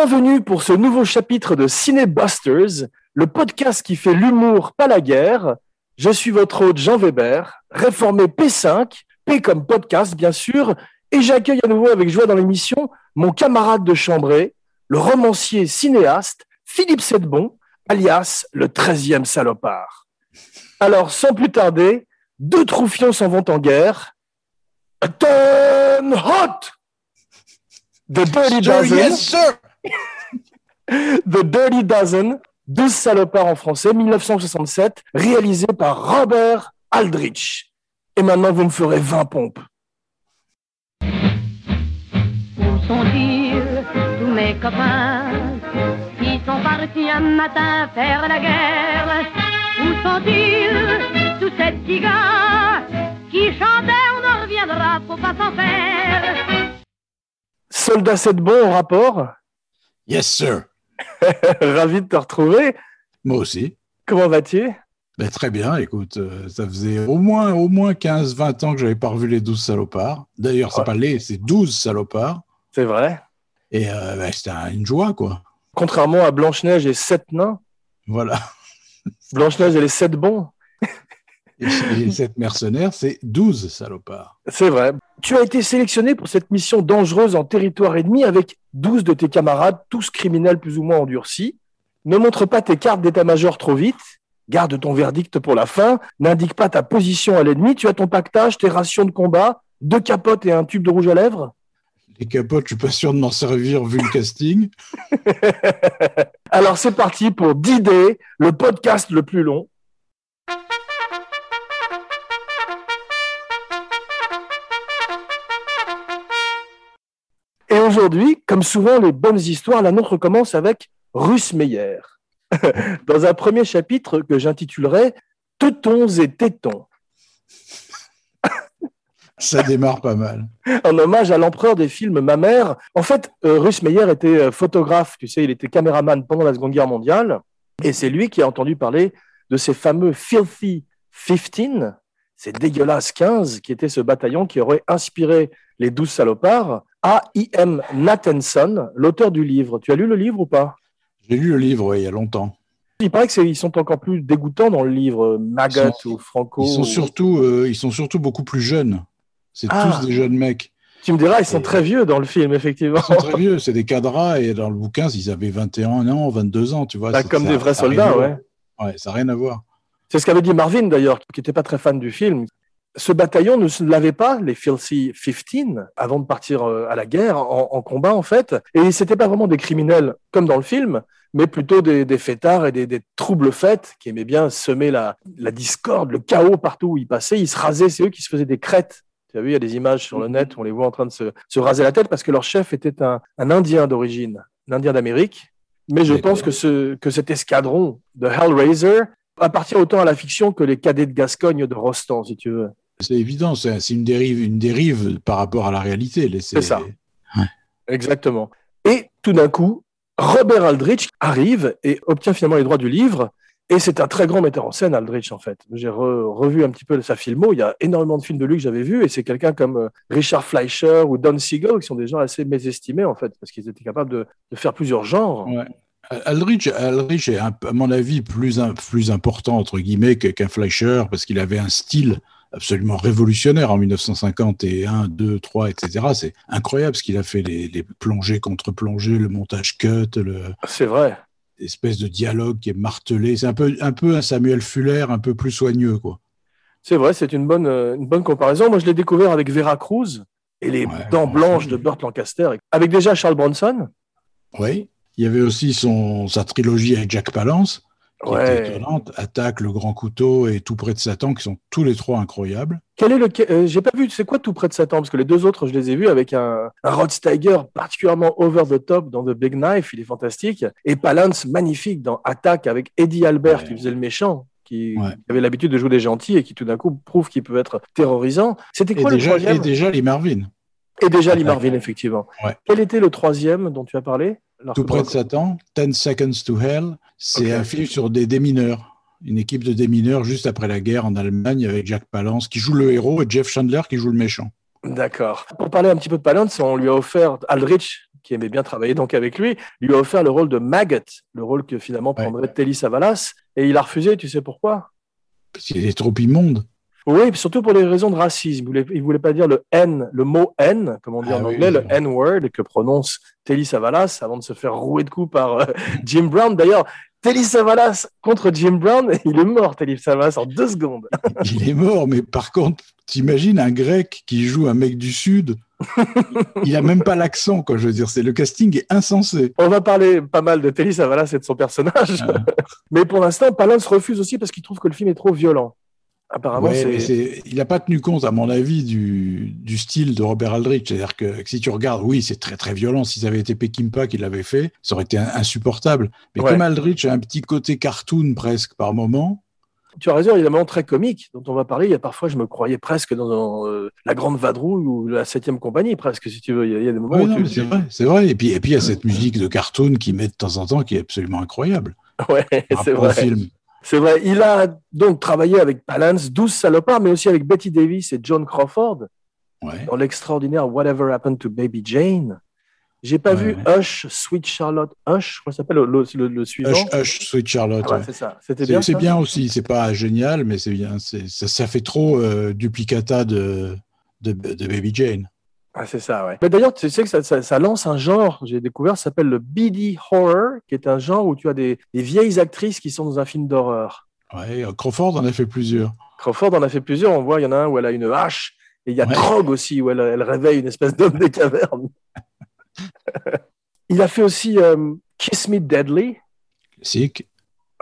Bienvenue pour ce nouveau chapitre de Cinébusters, le podcast qui fait l'humour, pas la guerre. Je suis votre hôte Jean Weber, réformé P5, P comme podcast bien sûr, et j'accueille à nouveau avec joie dans l'émission mon camarade de chambrée, le romancier cinéaste Philippe Sedbon, alias le 13e salopard. Alors, sans plus tarder, deux troufions s'en vont en guerre. Turn hot! The Dirty Dozen. Yes, sir. The Dirty Dozen, 12 salopards en français, 1967, réalisé par Robert Aldrich. Et maintenant, vous me ferez 20 pompes. Où sont-ils, tous mes copains, qui sont partis un matin faire la guerre? Où sont-ils, tous ces petits gars, qui chantaient on en reviendra, faut pas s'en faire? Soldat Sedbon au rapport. Yes, sir. Ravi de te retrouver. Moi aussi. Comment vas-tu? Ben, très bien, écoute, euh, ça faisait au moins, au moins 15-20 ans que j'avais pas revu les 12 salopards. D'ailleurs, c'est Ouais. pas les, c'est 12 salopards. C'est vrai. Et euh, ben, c'était un- une joie, quoi. Contrairement à Blanche-Neige et Sept Nains, Voilà. Blanche-Neige et les Sept Bons. Et 7 mercenaires, c'est 12 salopards. C'est vrai. Tu as été sélectionné pour cette mission dangereuse en territoire ennemi avec 12 de tes camarades, tous criminels plus ou moins endurcis. Ne montre pas tes cartes d'état-major trop vite. Garde ton verdict pour la fin. N'indique pas ta position à l'ennemi. Tu as ton pactage, tes rations de combat, deux capotes et un tube de rouge à lèvres. Les capotes, je suis pas sûr de m'en servir vu le casting. Alors c'est parti pour D-Day, le podcast le plus long. Aujourd'hui, comme souvent les bonnes histoires, la nôtre commence avec Russ Meyer. Dans un premier chapitre que j'intitulerai Teutons et tétons, Ça démarre pas mal. en hommage à l'empereur des films Ma mère. En fait, euh, Russ Meyer était euh, photographe, tu sais, il était caméraman pendant la Seconde Guerre mondiale, et c'est lui qui a entendu parler de ces fameux Filthy 15, ces dégueulasses 15, qui était ce bataillon qui aurait inspiré les 12 salopards, à I.M. Nathanson, l'auteur du livre. Tu as lu le livre ou pas? J'ai lu le livre ouais, il y a longtemps. Il paraît qu'ils sont encore plus dégoûtants dans le livre, euh, sont- ou Franco. Ils sont ou- surtout, euh, ils sont surtout beaucoup plus jeunes. C'est Ah. tous des jeunes mecs. Tu me diras, ils sont Et- très vieux dans le film, effectivement. Ils sont très vieux, c'est des cadras et dans le bouquin, ils avaient 21 ans, 22 ans, tu vois. Bah, comme des vrais soldats, ouais. Ouais, ça n'a rien à voir. C'est ce qu'avait dit Marvin d'ailleurs, qui n'était pas très fan du film. Ce bataillon ne l'avait pas, les Filthy 15, avant de partir euh, à la guerre, en, en combat en fait. Et c'était pas vraiment des criminels comme dans le film, mais plutôt des, des fêtards et des, des troubles fêtes qui aimaient bien semer la, la discorde, le chaos partout où ils passaient. Ils se rasaient, c'est eux qui se faisaient des crêtes. Tu as vu, il y a des images sur le net où on les voit en train de se, se raser la tête parce que leur chef était un, un Indien d'origine, un Indien d'Amérique. Mais je pense que, ce, que cet escadron de Hellraiser appartient autant à la fiction que les cadets de Gascogne de Rostand, si tu veux. C'est évident, c'est une dérive, une dérive par rapport à la réalité. C'est ça. Exactement. Et tout d'un coup, Robert Aldrich arrive et obtient finalement les droits du livre. Et c'est un très grand metteur en scène, Aldrich, en fait. J'ai re- revu un petit peu sa filmo. Il y a énormément de films de lui que j'avais vus. Et c'est quelqu'un comme euh, Richard Fleischer ou Don Siegel qui sont des gens assez mésestimés, en fait, parce qu'ils étaient capables de, de faire plusieurs genres. Ouais. Aldrich, Aldrich est, à mon avis, plus, un- plus important, entre guillemets, qu'un Fleischer, parce qu'il avait un style absolument révolutionnaire en 1951, 2, 3, etc. C'est incroyable ce qu'il a fait, les, les plongées contre plongées, le montage cut, le, C'est vrai. espèce de dialogue qui est martelé. C'est un peu, un peu un Samuel Fuller, un peu plus soigneux, quoi. C'est vrai, c'est une bonne, euh, une bonne comparaison. Moi, je l'ai découvert avec Vera Cruz et les Ouais, dents ouais, blanches de Burt Lancaster, avec déjà Charles Bronson. Oui. Il y avait aussi son, sa trilogie avec Jack Palance, qui était Ouais. étonnante. Attaque, Le Grand Couteau et Tout près de Satan, qui sont tous les trois incroyables. Quel est le. euh, J'ai pas vu, c'est quoi tout près de Satan? Parce que les deux autres, je les ai vus avec un, un Rod Steiger particulièrement over the top dans The Big Knife, il est fantastique. Et Palance, magnifique dans Attaque avec Eddie Albert Ouais. qui faisait le méchant, qui, Ouais. qui avait l'habitude de jouer des gentils et qui tout d'un coup prouve qu'il peut être terrorisant. C'était Et quoi le déjà, troisième? et déjà Lee Marvin. Et déjà Lee Marvin, effectivement. Quel était le troisième dont tu as parlé? Tout près de Satan, 10 Seconds to Hell, c'est un film sur des démineurs. Une équipe de démineurs juste après la guerre en Allemagne avec Jack Palance qui joue le héros et Jeff Chandler qui joue le méchant. D'accord. Pour parler un petit peu de Palance, on lui a offert Aldrich, qui aimait bien travailler donc avec lui, lui a offert le rôle de Maggot, le rôle que finalement Ouais. prendrait Telly Savalas. Et il a refusé, tu sais pourquoi? Parce qu'il est trop immonde. Oui, surtout pour des raisons de racisme. Il voulait, il voulait pas dire le N, le mot N, comme on dit Ah en oui, anglais, le. N-word que prononce Telly Savalas avant de se faire rouer de coups par euh, Jim Brown. D'ailleurs, Telly Savalas contre Jim Brown, il est mort, Telly Savalas, en deux secondes. Il est mort, mais par contre, t'imagines un grec qui joue un mec du Sud, il a même pas l'accent, quoi. Je veux dire, c'est le casting est insensé. On va parler pas mal de Telly Savalas et de son personnage. Ah. Mais pour l'instant, Palance refuse aussi parce qu'il trouve que le film est trop violent. Apparemment, Ouais, c'est. il n'a pas tenu compte, à mon avis, du, du style de Robert Aldrich. C'est-à-dire que si tu regardes, oui, c'est très très violent. Si ça avait été Peckinpah qui l'avait fait, ça aurait été in- insupportable. Mais Ouais. comme Aldrich a un petit côté cartoon presque par moment, Tu as raison, il y a un moment très comique dont on va parler. Il y a parfois, je me croyais presque dans euh, la Grande Vadrouille ou la Septième Compagnie, presque, si tu veux. Il y a, il y a des moments Ouais, où non, tu- mais c'est vrai, c'est vrai. Et puis, et puis il y a cette musique de cartoon qui met de temps en temps qui est absolument incroyable. Ouais, c'est vrai. film. C'est vrai. Il a donc travaillé avec Palance, 12 salopards, mais aussi avec Betty Davis et John Crawford Ouais. dans l'extraordinaire Whatever Happened to Baby Jane. J'ai pas Ouais, vu ouais. Hush, Sweet Charlotte. Hush, comment ça s'appelle le, le- le suivant Hush, Hush, Sweet Charlotte. Ah. C'est ça. C'était bien. c'est bien aussi, c'est pas génial, mais c'est bien. Ça, ça fait trop euh, duplicata de, de, de Baby Jane. Ah, c'est ça, ouais. Mais d'ailleurs, tu sais que ça, ça- ça lance un genre, j'ai découvert, ça s'appelle le BD Horror, qui est un genre où tu as des, des vieilles actrices qui sont dans un film d'horreur. Ouais, Crawford en a fait plusieurs. Crawford en a fait plusieurs. On voit, il y en a un où elle a une hache. Et il y a Ouais. Trog aussi, où elle, elle réveille une espèce d'homme des cavernes. il a fait aussi euh, Kiss Me Deadly, Classique.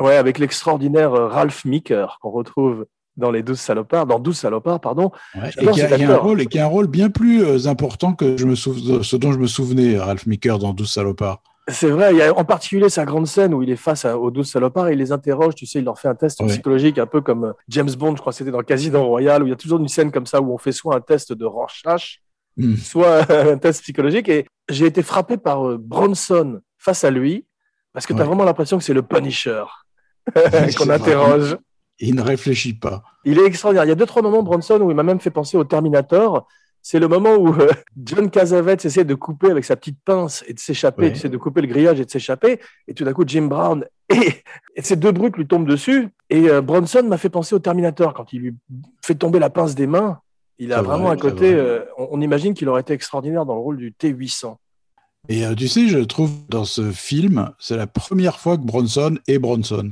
ouais, avec l'extraordinaire euh, Ralph Meeker, qu'on retrouve dans les 12 salopards, dans 12 salopards, pardon. Ouais, et qui a, y un rôle, et qui a un rôle bien plus euh, important que je me souv- ce dont je me souvenais, Ralph Meeker dans 12 salopards. C'est vrai, il y a en particulier sa grande scène où il est face à- aux 12 salopards et il les interroge, tu sais, il leur fait un test Ouais. psychologique, un peu comme euh, James Bond, je crois que c'était dans Casino Royale, où il y a toujours une scène comme ça où on fait soit un test de Rorschach, Hmm. soit un test psychologique. Et j'ai été frappé par euh, Bronson face à lui, parce que tu as Ouais. vraiment l'impression que c'est le Punisher qu'on interroge. Il ne réfléchit pas. Il est extraordinaire. Il y a deux, trois moments, Bronson, où il m'a même fait penser au Terminator. C'est le moment où euh, John Cassavetes essaie de couper avec sa petite pince et de s'échapper, Ouais. de couper le grillage et de s'échapper. Et tout d'un coup, Jim Brown et, et ces deux brutes lui tombent dessus. Et euh, Bronson m'a fait penser au Terminator quand il lui fait tomber la pince des mains. Il a vraiment vrai, un côté. euh, on, on imagine qu'il aurait été extraordinaire dans le rôle du T800. Et tu sais, je trouve dans ce film, c'est la première fois que Bronson est Bronson.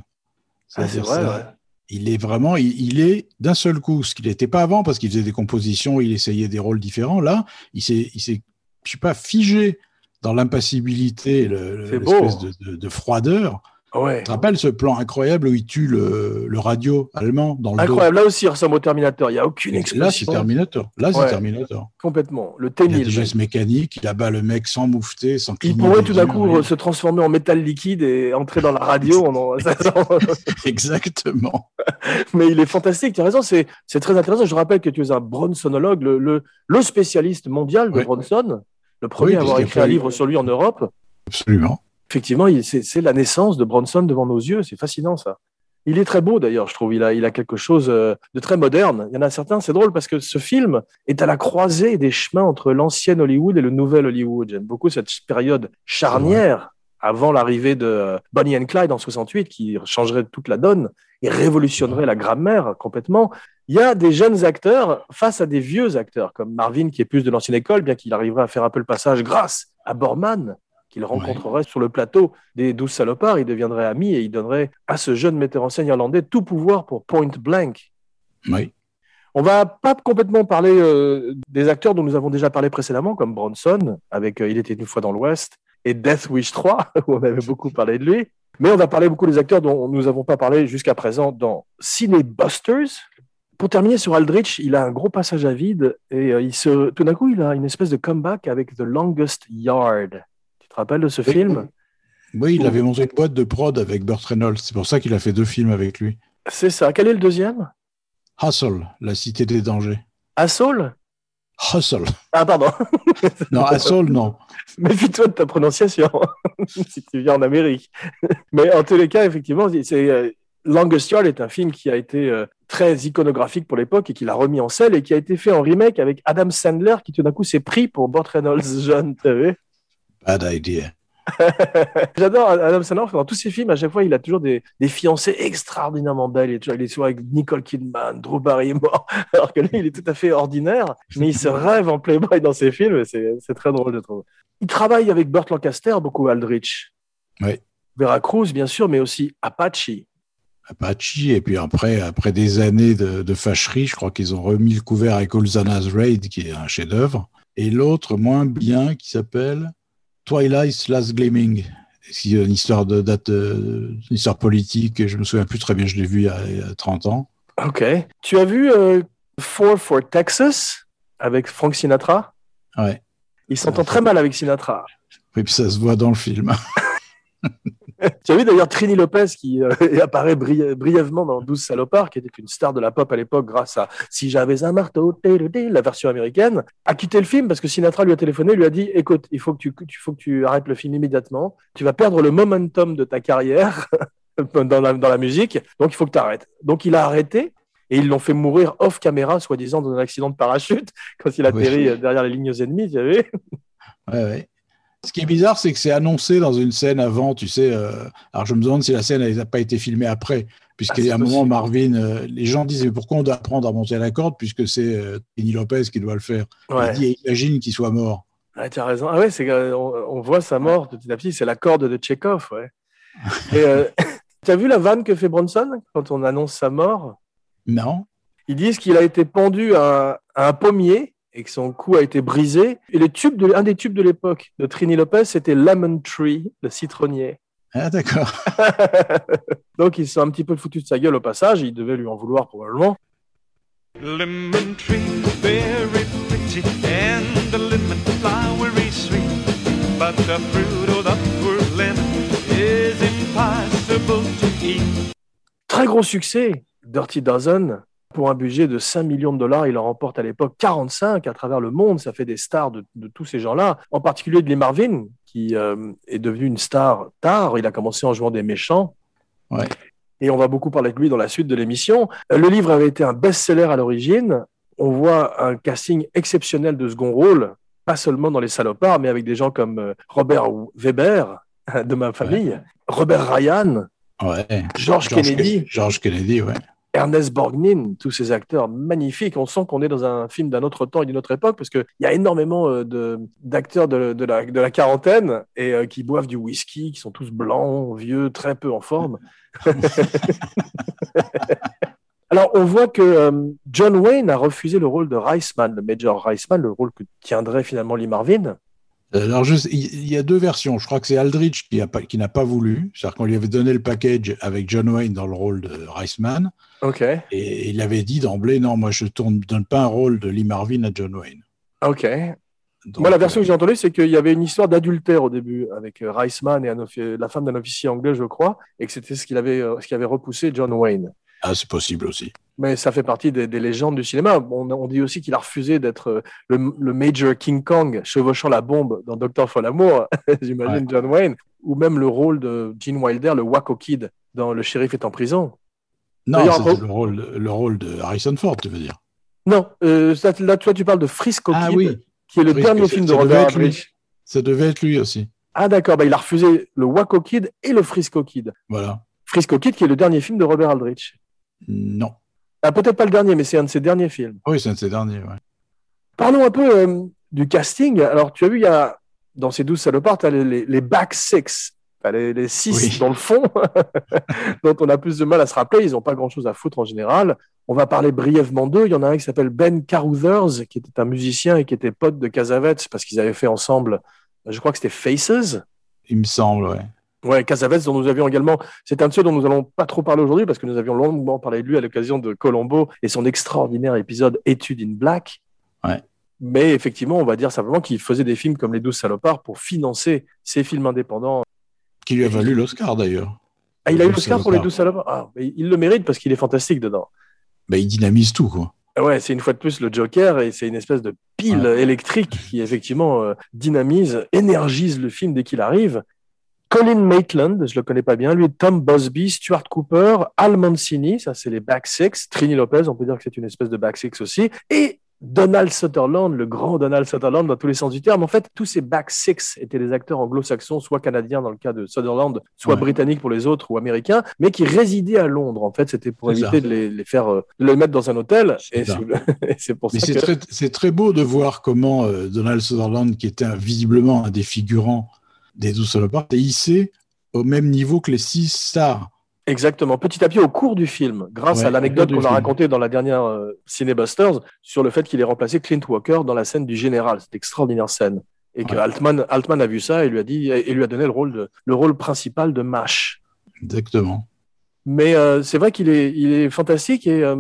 Ah, c'est vrai. Il est vraiment, il, il est d'un seul coup, ce qu'il n'était pas avant parce qu'il faisait des compositions, il essayait des rôles différents. Là, il s'est, il s'est, je sais pas, figé dans l'impassibilité, l'espèce beau. de, de- de froideur. Ouais. Tu te rappelles ce plan incroyable où il tue le, le radio allemand dans le Incroyable. Là aussi, il ressemble au Terminator. Il n'y a aucune dos Là, c'est expression. Terminator. Là, c'est. Terminator. Complètement. Le Il y a des T1000. gestes mécaniques, il abat le mec sans moufter, sans Il pourrait tout d'un coup se transformer en métal liquide et entrer dans la radio. en- Exactement. Mais il est fantastique, tu as raison, c'est très intéressant. Je rappelle que tu es un Bronsonologue, le, le, le spécialiste mondial de. Bronson, le premier Oui, à avoir écrit un livre sur lui en Europe. Absolument. Effectivement, c'est la naissance de Bronson devant nos yeux, c'est fascinant ça. Il est très beau d'ailleurs, je trouve. Il a, il a quelque chose euh, de très moderne. Il y en a certains, c'est drôle parce que ce film est à la croisée des chemins entre l'ancien Hollywood et le nouvel Hollywood. J'aime beaucoup cette période charnière avant l'arrivée de euh, Bonnie and Clyde en 68 qui changerait toute la donne et révolutionnerait la grammaire complètement. Il y a des jeunes acteurs face à des vieux acteurs comme Marvin qui est plus de l'ancienne école, bien qu'il arriverait à faire un peu le passage grâce à Borman qu'il rencontrerait sur le plateau des douze salopards, il deviendrait ami et il donnerait à ce jeune metteur en scène irlandais tout pouvoir pour Point Blank. Oui. On va pas complètement parler euh, des acteurs dont nous avons déjà parlé précédemment, comme Bronson, avec euh, Il était une fois dans l'Ouest, et Death Wish 3, où on avait beaucoup parlé de lui. Mais on va parler beaucoup des acteurs dont nous n'avons pas parlé jusqu'à présent dans Cinebusters. Pour terminer sur Aldrich, il a un gros passage à vide et euh, il se, tout d'un coup, il a une espèce de comeback avec The Longest Yard. Te rappelles de ce Oui. film? Oui, il avait monté une boîte de prod avec Burt Reynolds. C'est pour ça qu'il a fait deux films avec lui. C'est ça. Quel est le deuxième? Hustle, la cité des dangers. Assaul Hustle. Ah, pardon. Non, Hustle, non. Méfie-toi de ta prononciation si tu viens en Amérique. Mais en tous les cas, effectivement, c'est euh, Longest Yard est un film qui a été euh, très iconographique pour l'époque et qu'il a remis en scène et qui a été fait en remake avec Adam Sandler qui tout d'un coup s'est pris pour Burt Reynolds jeune, tu Bad idea. J'adore Adam Sandler, dans tous ses films, à chaque fois, il a toujours des, des fiancées extraordinairement belles. Il est, toujours, il est souvent avec Nicole Kidman, Drew Barrymore, alors que lui, il est tout à fait ordinaire, mais il se rêve en playboy dans ses films, c'est très drôle, je trouve. Il travaille avec Burt Lancaster, beaucoup Aldrich. Oui. Veracruz, bien sûr, mais aussi Apache. Apache, et puis après, après des années de, de fâcherie, je crois qu'ils ont remis le couvert avec Olzana's Raid, qui est un chef-d'œuvre, et l'autre moins bien qui s'appelle Twilight's Last Gleaming. C'est une histoire de date, euh, une histoire politique, je me souviens plus très bien, je l'ai vu il y, a, il y a 30 ans. Ok. Tu as vu euh, Four for Texas avec Frank Sinatra? Ouais. Il s'entend très mal avec Sinatra. Et puis ça se voit dans le film. Tu as vu d'ailleurs Trini Lopez qui euh, apparaît bri- brièvement dans 12 salopards, qui était une star de la pop à l'époque grâce à Si j'avais un marteau, la version américaine, a quitté le film parce que Sinatra lui a téléphoné, lui a dit écoute, il faut que tu, tu- faut que tu arrêtes le film immédiatement, tu vas perdre le momentum de ta carrière dans la, dans la musique, donc il faut que tu arrêtes. Donc il a arrêté. Et ils l'ont fait mourir off caméra, soi-disant, dans un accident de parachute, quand il atterrit euh, derrière les lignes ennemies, tu as vu Ouais, ouais. Ce qui est bizarre, c'est que c'est annoncé dans une scène avant, tu sais. euh, alors je me demande si la scène n'a pas été filmée après, puisqu'il y a Ah, un moment. Marvin, euh, les gens disent mais pourquoi on doit apprendre à monter à la corde, puisque c'est euh, Lopez qui doit le faire? Ouais. Il dit imagine qu'il soit mort. Ah, tu as raison. Ah ouais, c'est que, on, on voit sa mort petit à petit. C'est la corde de Tchekhov, ouais. Et euh, tu as vu la vanne que fait Bronson quand on annonce sa mort? Non Ils disent qu'il a été pendu à, à un pommier et que son cou a été brisé. Et les tubes de, un des tubes de l'époque de Trini Lopez, c'était Lemon Tree, le citronnier. Ah d'accord. Donc ils sont un petit peu foutus de sa gueule au passage. Ils devaient lui en vouloir probablement. Lemon tree, very pretty, and the lemon flowery sweet. But the fruit of the poor lemon is impossible to eat. Très gros succès, Dirty Dozen. Pour un budget de 5 millions de dollars, il en remporte à l'époque 45 à travers le monde. Ça fait des stars de, de tous ces gens-là, en particulier de Lee Marvin, qui euh, est devenu une star tard. Il a commencé en jouant des méchants. Ouais. Et on va beaucoup parler de lui dans la suite de l'émission. Euh, Le livre avait été un best-seller à l'origine. On voit un casting exceptionnel de second rôle, pas seulement dans Les Salopards, mais avec des gens comme euh, Robert Weber, de ma famille, Robert Ryan, Ouais. George Kennedy. Ke- George Kennedy, ouais. Ernest Borgnine, tous ces acteurs magnifiques. On sent qu'on est dans un film d'un autre temps et d'une autre époque parce qu'il y a énormément euh, de- d'acteurs de, de la, de la quarantaine et euh, qui boivent du whisky, qui sont tous blancs, vieux, très peu en forme. Alors, on voit que euh, John Wayne a refusé le rôle de Reisman, le Major Reisman, le rôle que tiendrait finalement Lee Marvin. Alors, il y a deux versions. Je crois que c'est Aldrich qui a pas- qui n'a pas voulu. C'est-à-dire qu'on lui avait donné le package avec John Wayne dans le rôle de Reisman. Ok, Et il avait dit d'emblée, non, moi, je ne donne pas un rôle de Lee Marvin à John Wayne. ok. Donc, Moi, la version euh, que j'ai entendue, c'est qu'il y avait une histoire d'adultère au début avec euh, Reisman et un la femme d'un officier anglais, je crois, et que c'était ce qu'il avait, euh, ce qui avait repoussé John Wayne. Ah, c'est possible aussi. Mais ça fait partie des, des légendes du cinéma. On, on dit aussi qu'il a refusé d'être le, le Major King Kong chevauchant la bombe dans Docteur Folamour, j'imagine John Wayne, ou même le rôle de Gene Wilder, le Waco Kid, dans Le shérif est en prison. Non, oh. le rôle, le rôle de Harrison Ford, tu veux dire. Non, euh, là, toi, tu parles de Frisco Ah Kid, oui. qui est le Frisco, dernier film de Robert. Aldrich. Ça devait être lui aussi. Ah, d'accord, bah, il a refusé le Waco Kid et le Frisco Kid. Voilà. Frisco Kid, qui est le dernier film de Robert Aldrich. Non. Ah, peut-être pas le dernier, mais c'est un de ses derniers films. Oui, c'est un de ses derniers. Ouais. Parlons un peu euh, du casting. Alors, tu as vu, il y a, dans ces douze salopards, tu as les, les, les back six, Les, les six Oui. dans le fond, dont on a plus de mal à se rappeler. Ils n'ont pas grand-chose à foutre en général. On va parler brièvement d'eux. Il y en a un qui s'appelle Ben Caruthers, qui était un musicien et qui était pote de Casavets, parce qu'ils avaient fait ensemble, je crois que c'était Faces. Il me semble, ouais. Ouais, Casavets, dont nous avions également, c'est un de ceux dont nous allons pas trop parler aujourd'hui parce que nous avions longuement parlé de lui à l'occasion de Colombo et son extraordinaire épisode Étude in Black. Ouais. Mais effectivement, on va dire simplement qu'il faisait des films comme Les Douze Salopards pour financer ses films indépendants. Qui lui a valu l'Oscar d'ailleurs. Ah, il a eu l'Oscar pour Les. Douze Salopards. Ah, mais il le mérite parce qu'il est fantastique dedans. Bah, il dynamise tout, quoi. Ah Ouais, c'est une fois de plus le Joker et c'est une espèce de pile électrique qui effectivement euh, dynamise, énergise le film dès qu'il arrive. Colin Maitland, je le connais pas bien, lui, Tom Busby, Stuart Cooper, Al Mancini, ça c'est les back six, Trini Lopez, on peut dire que c'est une espèce de back six aussi, et Donald Sutherland, le grand Donald Sutherland dans tous les sens du terme. En fait, tous ces back six étaient des acteurs anglo-saxons, soit canadiens dans le cas de Sutherland, soit Ouais. britanniques pour les autres ou américains, mais qui résidaient à Londres. En fait, c'était pour éviter ça. de les, les faire, euh, de les mettre dans un hôtel. C'est Et ça. c'est et c'est pour Mais ça c'est que très, beau de voir comment euh, Donald Sutherland, qui était visiblement un des figurants des Douze Salopards, est hissé au même niveau que les six stars. Exactement. Petit à petit, au cours du film, grâce Ouais, à l'anecdote qu'on a racontée dans la dernière euh, Cinébusters sur le fait qu'il ait remplacé Clint Walker dans la scène du général. Cette extraordinaire scène. Et que Ouais. Altman, Altman a vu ça et lui a dit, et lui a donné le rôle, de, le rôle principal de Mash. Exactement. Mais euh, c'est vrai qu'il est, il est fantastique et euh,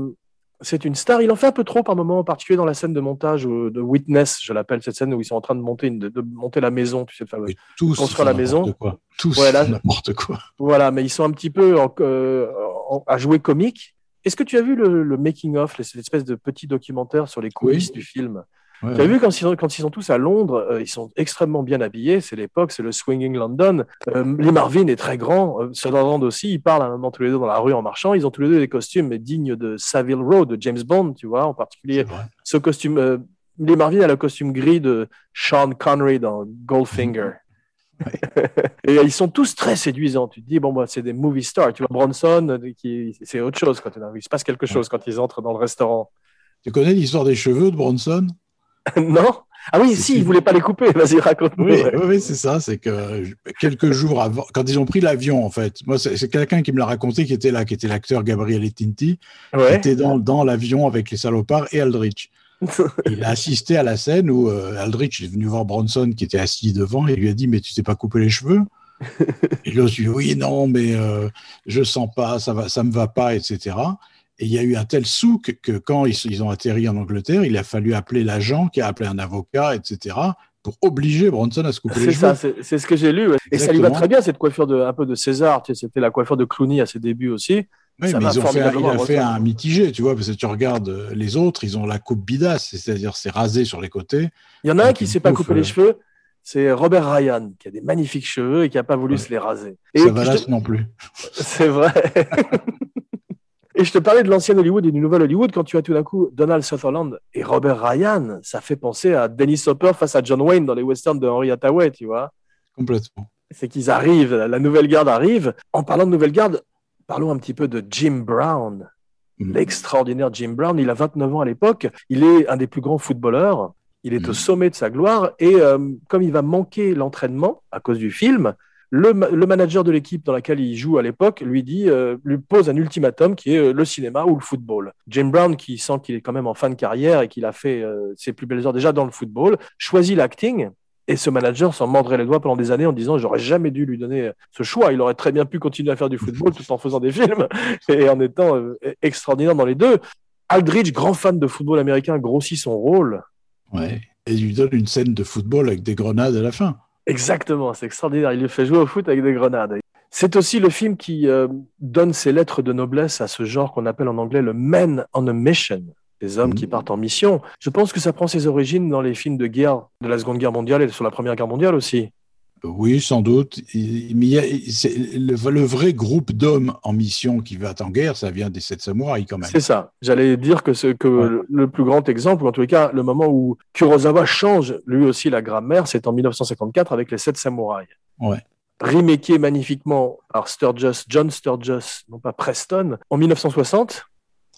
c'est une star. Il en fait un peu trop par moment, en particulier dans la scène de montage euh, de Witness, je l'appelle cette scène où ils sont en train de monter, une, de, monter la maison, tu sais, Et tous Construire la maison. Quoi. Tous n'importe quoi. Voilà, mais ils sont un petit peu en- euh, en- à jouer comique. Est-ce que tu as vu le, le making of, cette espèce de petit documentaire sur les coulisses du film? Ouais, Tu as vu quand ils, sont, quand ils sont tous à Londres, euh, ils sont extrêmement bien habillés. C'est l'époque, c'est le swinging London. Euh, Lee Marvin est très grand. Euh, Sutherland aussi. Ils parlent à un moment tous les deux dans la rue en marchant. Ils ont tous les deux des costumes dignes de Savile Row, de James Bond, tu vois, en particulier ce costume. euh, Lee Marvin a le costume gris de Sean Connery dans Goldfinger. Et ils sont tous très séduisants. Tu te dis, bon, bah, c'est des movie stars. Tu vois, Bronson, qui, c'est autre chose. Quand il se passe quelque chose quand ils entrent dans le restaurant. Tu connais l'histoire des cheveux de Bronson? non? Ah oui, si, ils voulaient pas les couper. Vas-y, raconte-nous. Oui, c'est ça. C'est que quelques jours avant, quand ils ont pris l'avion, en fait, moi, c'est quelqu'un qui me l'a raconté, qui était là, qui était l'acteur Gabriel Tinti, qui Ouais. était dans, dans l'avion avec les salopards et Aldrich. Il a assisté à la scène où euh, Aldrich est venu voir Bronson qui était assis devant et lui a dit Mais tu t'es pas coupé les cheveux? Et l'autre dit Oui, non, mais euh, je sens pas, ça, va, ça me va pas, etc. Et il y a eu un tel souk que quand ils, ils ont atterri en Angleterre, il a fallu appeler l'agent qui a appelé un avocat, etc. pour obliger Bronson à se couper les C'est cheveux. ça, c'est c'est ce que j'ai lu. ouais. Et ça lui va très bien, cette coiffure de, un peu de César. Tu sais, C'était la coiffure de Clooney à ses débuts aussi. Oui, Ça mais ils ont fait, un- il a fait un mitigé, tu vois, parce que tu regardes euh, les autres, ils ont la coupe bidasse, c'est-à-dire c'est rasé sur les côtés. Il y en a un qui une s'est pas coupé les euh. cheveux. C'est Robert Ryan, qui a des magnifiques cheveux et qui a pas voulu Ouais. se les raser. Et Ça va là non plus. C'est vrai. Et je te parlais de l'ancienne Hollywood et du nouvel Hollywood. Quand tu as tout d'un coup Donald Sutherland et Robert Ryan, ça fait penser à Dennis Hopper face à John Wayne dans les westerns de Henry Hathaway, tu vois. Complètement. C'est qu'ils arrivent, la nouvelle garde arrive. En parlant de nouvelle garde, parlons un petit peu de Jim Brown. Mhm. L'extraordinaire Jim Brown, il a 29 ans à l'époque. Il est un des plus grands footballeurs. Il est au Mhm. sommet de sa gloire. Et euh, comme il va manquer l'entraînement à cause du film, le, ma- le manager de l'équipe dans laquelle il joue à l'époque lui dit, euh, lui pose un ultimatum qui est euh, le cinéma ou le football. Jim Brown, qui sent qu'il est quand même en fin de carrière et qu'il a fait euh, ses plus belles heures déjà dans le football, choisit l'acting. Et ce manager s'en mordrait les doigts pendant des années en disant j'aurais jamais dû lui donner ce choix. Il aurait très bien pu continuer à faire du football tout en faisant des films et en étant euh, extraordinaire dans les deux. Aldridge, grand fan de football américain, grossit son rôle. Ouais. Et il lui donne une scène de football avec des grenades à la fin. Exactement, c'est extraordinaire. Il lui fait jouer au foot avec des grenades. C'est aussi le film qui euh, donne ses lettres de noblesse à ce genre qu'on appelle en anglais le men on a mission, des hommes qui partent en mission. Je pense que ça prend ses origines dans les films de guerre de la Seconde Guerre mondiale et sur la Première Guerre mondiale aussi. Oui, sans doute. Mais le, le vrai groupe d'hommes en mission qui va en guerre, ça vient des sept samouraïs quand même. C'est ça. J'allais dire que, ce, que Ouais. le- plus grand exemple, ou en tous les cas, le moment où Kurosawa change lui aussi la grammaire, c'est en 1954 avec les Sept Samouraïs. Ouais. Magnifiquement par Sturgis, John Sturgis, non pas Preston, en 1960,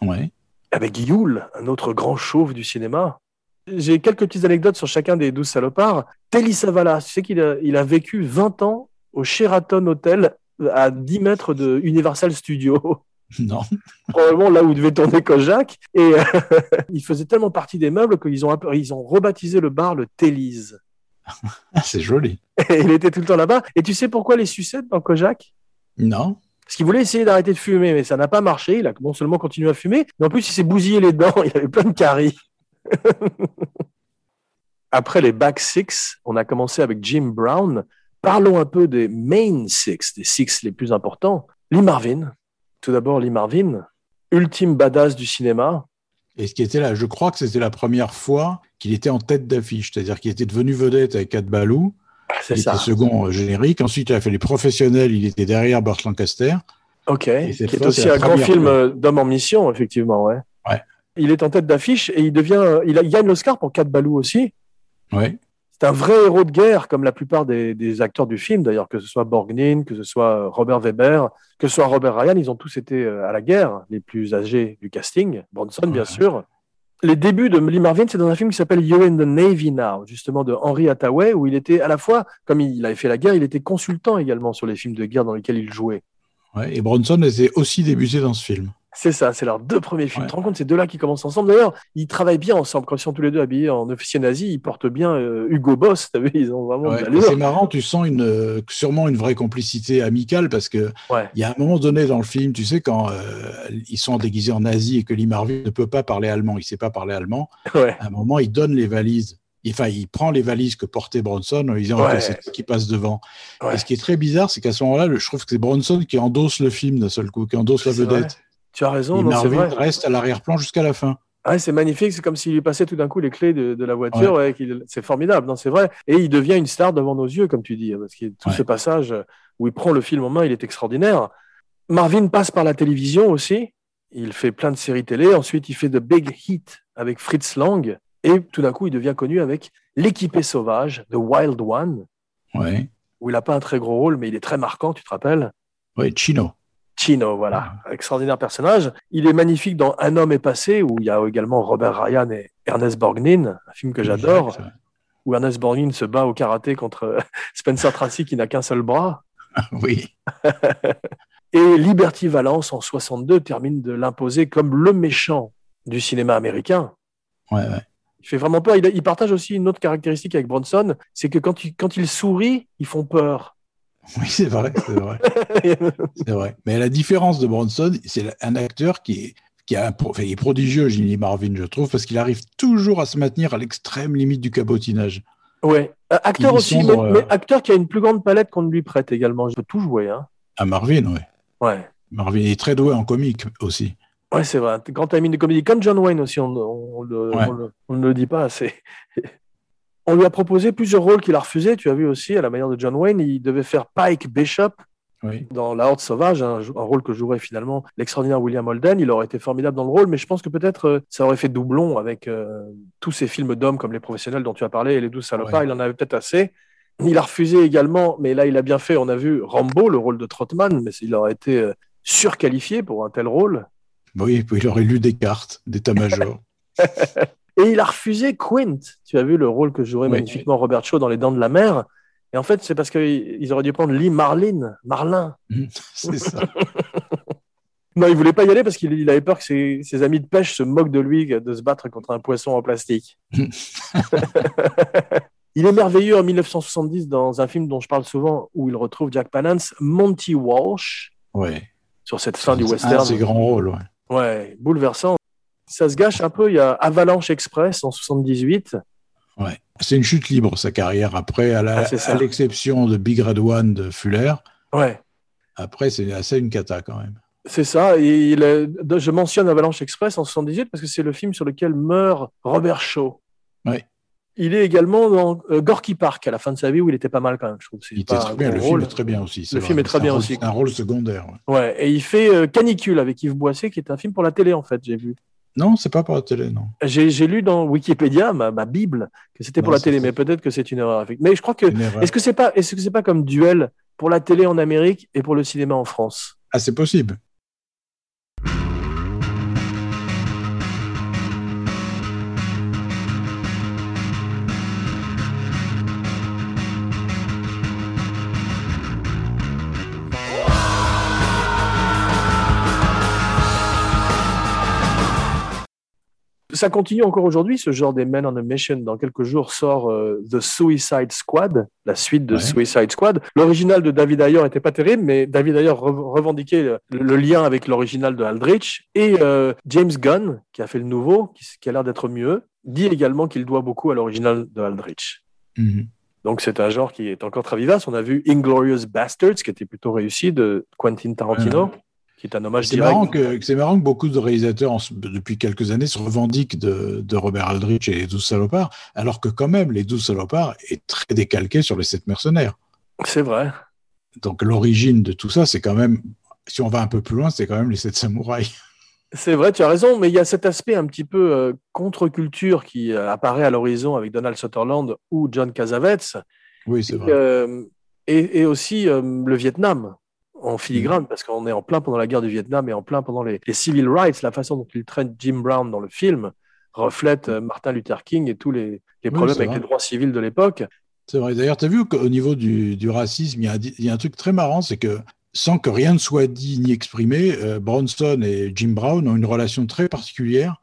Ouais. avec Yule, un autre grand chauve du cinéma. J'ai quelques petites anecdotes sur chacun des douze salopards. Telly Savalas, tu sais qu'il a, il a vécu 20 ans au Sheraton Hotel à 10 mètres de Universal Studios Non. probablement là où devait tourner Kojak. Et euh, il faisait tellement partie des meubles qu'ils ont, un peu- ils ont rebaptisé le bar le Télise. Ah, c'est joli. Et il était tout le temps là-bas. Et tu sais pourquoi les sucettes dans Kojak? Non. Parce qu'il voulait essayer d'arrêter de fumer, mais ça n'a pas marché. Il a non seulement continué à fumer, mais en plus il s'est bousillé les dents. Il avait plein de caries. Après les back six, on a commencé avec Jim Brown. Parlons un peu des main six, des six les plus importants. Lee Marvin. Tout d'abord, Lee Marvin, ultime badass du cinéma. Et ce qui était là, je crois que c'était la première fois qu'il était en tête d'affiche, c'est-à-dire qu'il était devenu vedette avec Cat Balou. C'est Il ça. était second générique. Ensuite, il a fait les professionnels. Il était derrière Burt Lancaster. Ok. Qui est aussi c'est un grand film euh, d'homme en mission, effectivement, ouais. Il est en tête d'affiche et il devient, il, a- il gagne l'Oscar pour Cat Balou aussi. Ouais. C'est un vrai héros de guerre, comme la plupart des, des acteurs du film, d'ailleurs, que ce soit Borgnine, que ce soit Robert Weber, que ce soit Robert Ryan, ils ont tous été euh, à la guerre, les plus âgés du casting. Bronson, bien Ouais. sûr. Les débuts de Lee Marvin, c'est dans un film qui s'appelle You're in the Navy Now, justement de Henry Hathaway, où il était à la fois, comme il avait fait la guerre, il était consultant également sur les films de guerre dans lesquels il jouait. Ouais. Et Bronson était aussi débuté dans ce film. C'est ça, c'est leurs deux premiers films. Ouais. Tu te rends compte, ces deux-là qui commencent ensemble. D'ailleurs, ils travaillent bien ensemble. Quand ils sont tous les deux habillés en officier nazi, ils portent bien euh, Hugo Boss. T'as vu, ils ont vraiment Ouais. de Et l'allure. C'est marrant, tu sens une, euh, sûrement une vraie complicité amicale parce que Ouais. il y a un moment donné dans le film, tu sais, quand euh, ils sont déguisés en nazi et que Lee Marvin ne peut pas parler allemand, il sait pas parler allemand, à un moment, il donne les valises. Enfin, il prend les valises que portait Bronson en disant Ouais. C'est qui passe devant. Ouais. Et ce qui est très bizarre, c'est qu'à ce moment-là, je trouve que c'est Bronson qui endosse le film d'un seul coup, qui endosse la vedette. Tu as raison, non, c'est Marvin vrai. reste à l'arrière-plan jusqu'à la fin. Ouais, c'est magnifique. C'est comme s'il lui passait tout d'un coup les clés de, de la voiture. ouais, c'est formidable, non, c'est vrai. Et il devient une star devant nos yeux, comme tu dis, parce que tout Ouais. ce passage où il prend le film en main, il est extraordinaire. Marvin passe par la télévision aussi. Il fait plein de séries télé. Ensuite, il fait de big hit avec Fritz Lang. Et tout d'un coup, il devient connu avec L'équipé sauvage de Wild One, où il n'a pas un très gros rôle, mais il est très marquant, tu te rappelles? Ouais, Chino. Chino, voilà, extraordinaire personnage. Il est magnifique dans Un homme est passé, où il y a également Robert Ryan et Ernest Borgnine, un film que j'adore, où Ernest Borgnine se bat au karaté contre Spencer Tracy qui n'a qu'un seul bras. Oui. Et Liberty Valance en 62 termine de l'imposer comme le méchant du cinéma américain. Ouais, ouais. Il fait vraiment peur. Il, il partage aussi une autre caractéristique avec Bronson, c'est que quand il, quand il sourit, ils font peur. Oui, c'est vrai, c'est vrai. C'est vrai. Mais la différence de Bronson, c'est un acteur qui est, qui a un pro- enfin, il est prodigieux, Ginny Marvin, je trouve, parce qu'il arrive toujours à se maintenir à l'extrême limite du cabotinage. ouais. Euh, Acteur Il aussi, mais, euh, mais acteur qui a une plus grande palette qu'on ne lui prête également. Je peux tout jouer. Hein. À Marvin, ouais. Ouais. Marvin est très doué en comique aussi. Ouais, c'est vrai. Grand ami de comédie. Comme John Wayne aussi, on, Ouais. on ne le dit pas assez. On lui a proposé plusieurs rôles qu'il a refusés. Tu as vu aussi, à la manière de John Wayne, il devait faire Pike Bishop Oui. dans La Horde Sauvage, un, un rôle que jouerait finalement l'extraordinaire William Holden. Il aurait été formidable dans le rôle, mais je pense que peut-être euh, ça aurait fait doublon avec euh, tous ces films d'hommes comme Les Professionnels dont tu as parlé et Les Douze Salopards. Ouais. Il en avait peut-être assez. Il a refusé également, mais là il a bien fait. On a vu Rambo, le rôle de Trotman, mais il aurait été euh, surqualifié pour un tel rôle. Oui, il aurait lu des cartes d'état-major. Et il a refusé Quint. Tu as vu le rôle que jouerait Oui. magnifiquement Robert Shaw dans Les Dents de la Mer. Et en fait, c'est parce qu'ils auraient dû prendre Lee Marlin, Marlin. c'est ça. Non, il voulait pas y aller parce qu'il il avait peur que ses, ses amis de pêche se moquent de lui de se battre contre un poisson en plastique. il est merveilleux en 1970 dans un film dont je parle souvent où il retrouve Jack Palance, Monty Walsh, Ouais. sur cette fin du Un de western. ses grands rôles, ouais. Ouais, bouleversant. Ça se gâche un peu. Il y a Avalanche Express en 78. Ouais. C'est une chute libre, sa carrière. Après, à Ah, à l'exception de Big Red One de Fuller, Ouais. après, c'est assez une cata quand même. C'est ça. Et il est- je mentionne Avalanche Express en 78 parce que c'est le film sur lequel meurt Robert Shaw. Ouais. Il est également dans euh, Gorky Park à la fin de sa vie où il était pas mal quand même, je trouve. Il était très bien. Le film rôle. est très bien aussi. Le vrai. film est très bien rôle- aussi. c'est un rôle secondaire. ouais. Ouais. Et il fait euh, Canicule avec Yves Boisset, qui est un film pour la télé en fait. J'ai vu. Non, c'est pas pour la télé, non. J'ai lu dans Wikipédia, ma, ma bible, que c'était pour la télé, mais peut-être que c'est une erreur. Mais je crois que est-ce que c'est pas est-ce que c'est pas comme duel pour la télé en Amérique et pour le cinéma en France? Ah, c'est possible. Ça continue encore aujourd'hui, ce genre des Men on a Mission. Dans quelques jours sort euh, The Suicide Squad, la suite de Ouais. Suicide Squad. L'original de David Ayer était pas terrible, mais David Ayer re- revendiquait le, le lien avec l'original de Aldrich. Et euh, James Gunn, qui a fait le nouveau, qui, a l'air d'être mieux, dit également qu'il doit beaucoup à l'original de Aldrich. Mhm. Donc c'est un genre qui est encore très vivace. On a vu Inglorious Bastards, qui était plutôt réussi, de Quentin Tarantino, qui est un hommage C'est direct. marrant, que, c'est marrant que beaucoup de réalisateurs, en depuis quelques années, se revendiquent de, de Robert Aldrich et les Douze Salopards, alors que quand même, les Douze Salopards est très décalqué sur les Sept Mercenaires. C'est vrai. Donc l'origine de tout ça, c'est quand même, si on va un peu plus loin, c'est quand même les Sept Samouraïs. C'est vrai, tu as raison, mais il y a cet aspect un petit peu euh, contre-culture qui euh, apparaît à l'horizon avec Donald Sutherland ou John Cassavetes, Oui, c'est et, vrai. euh, et, et aussi le Vietnam en filigrane, parce qu'on est en plein pendant la guerre du Vietnam et en plein pendant les, les civil rights, la façon dont il traite Jim Brown dans le film reflète euh, Martin Luther King et tous les, les problèmes avec vrai. les droits civils de l'époque. C'est vrai. D'ailleurs, tu as vu qu'au niveau du, du racisme, il y, a, un di- il y a un truc très marrant, c'est que sans que rien ne soit dit ni exprimé, euh, Bronson et Jim Brown ont une relation très particulière.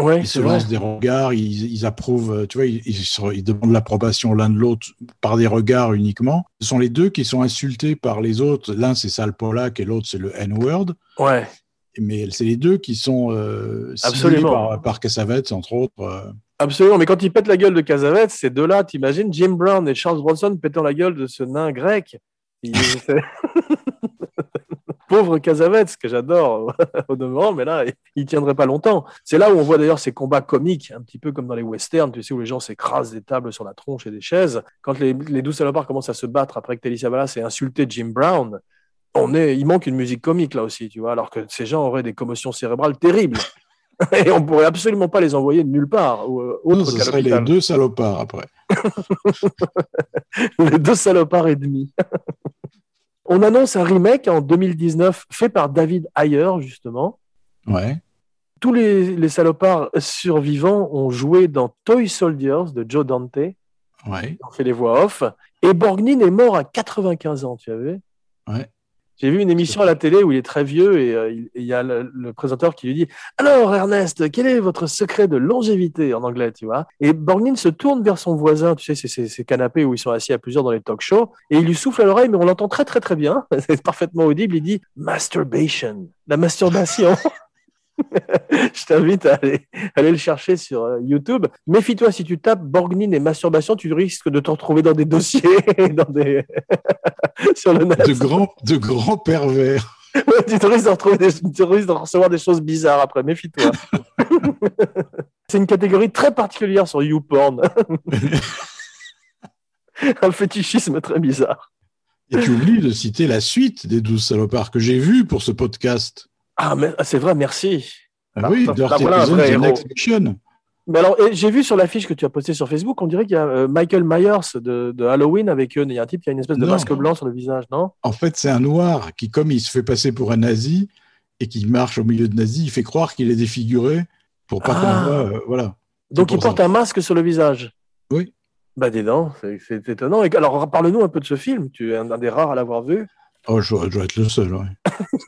Ouais, Ils se vrai. lancent des regards, ils, ils approuvent, euh, tu vois, ils, ils ils demandent l'approbation l'un de l'autre par des regards uniquement. Ce sont les deux qui sont insultés par les autres. L'un, c'est Sal Pollack et l'autre, c'est le N-word. Ouais, Mais c'est les deux qui sont euh, Absolument. par, par Cassavetes, entre autres. euh. absolument. Mais quand il pète la gueule de Cassavetes, ces deux-là, t'imagines Jim Brown et Charles Bronson pétant la gueule de ce nain grec. Il- c'est- Pauvre Cassavetes, que j'adore au demeurant, mais là, il tiendrait pas longtemps. C'est là où on voit d'ailleurs ces combats comiques, un petit peu comme dans les westerns, tu sais, où les gens s'écrasent des tables sur la tronche et des chaises. Quand les, les douze salopards commencent à se battre après que Telly Savalas ait insulté Jim Brown, on est, il manque une musique comique là aussi, tu vois, alors que ces gens auraient des commotions cérébrales terribles. Et on pourrait absolument pas les envoyer de nulle part, ou euh, Non, ce qu'à seraient les deux salopards après. les deux salopards et demi. On annonce un remake en 2019 fait par David Ayer, justement. Ouais. Tous les, les salopards survivants ont joué dans Toy Soldiers de Joe Dante. Ouais. On fait les voix off. Et Borgnine est mort à 95 ans, tu as vu? Ouais. J'ai vu une émission à la télé où il est très vieux et euh, il y a le, le présentateur qui lui dit Alors Ernest, quel est votre secret de longévité? En anglais, tu vois. Et Borgnine se tourne vers son voisin, tu sais, c'est ces, ces canapés où ils sont assis à plusieurs dans les talk shows, et il lui souffle à l'oreille, mais on l'entend très très très bien, c'est parfaitement audible. Il dit Masturbation, la masturbation. Je t'invite à aller, aller le chercher sur euh, YouTube. Méfie-toi, si tu tapes Borgnine et masturbation, tu risques de te retrouver dans des dossiers, dans des... sur le net. De grands, de grands pervers. tu te risques de de recevoir des choses bizarres après, méfie-toi. C'est une catégorie très particulière sur YouPorn. Un fétichisme très bizarre. Et tu oublies de citer la suite des 12 salopards que j'ai vu pour ce podcast. Ah, mais c'est vrai, merci. Ah Ah, oui, Dirty bah, voilà. Next Mission. Mais alors, j'ai vu sur l'affiche que tu as postée sur Facebook, on dirait qu'il y a euh, Michael Myers de, de Halloween avec eux. Il y a un type qui a une espèce de Non. masque blanc sur le visage, non? En fait, c'est un noir qui, comme il se fait passer pour un nazi et qui marche au milieu de nazis, il fait croire qu'il est défiguré pour pas Ah. qu'on voit. euh, voilà. Donc, il porte ça. un masque sur le visage? Oui. Bah, dis donc, c'est- c'est étonnant. Et alors, parle-nous un peu de ce film. Tu es un, un des rares à l'avoir vu. Oh, je dois, être le seul. ouais.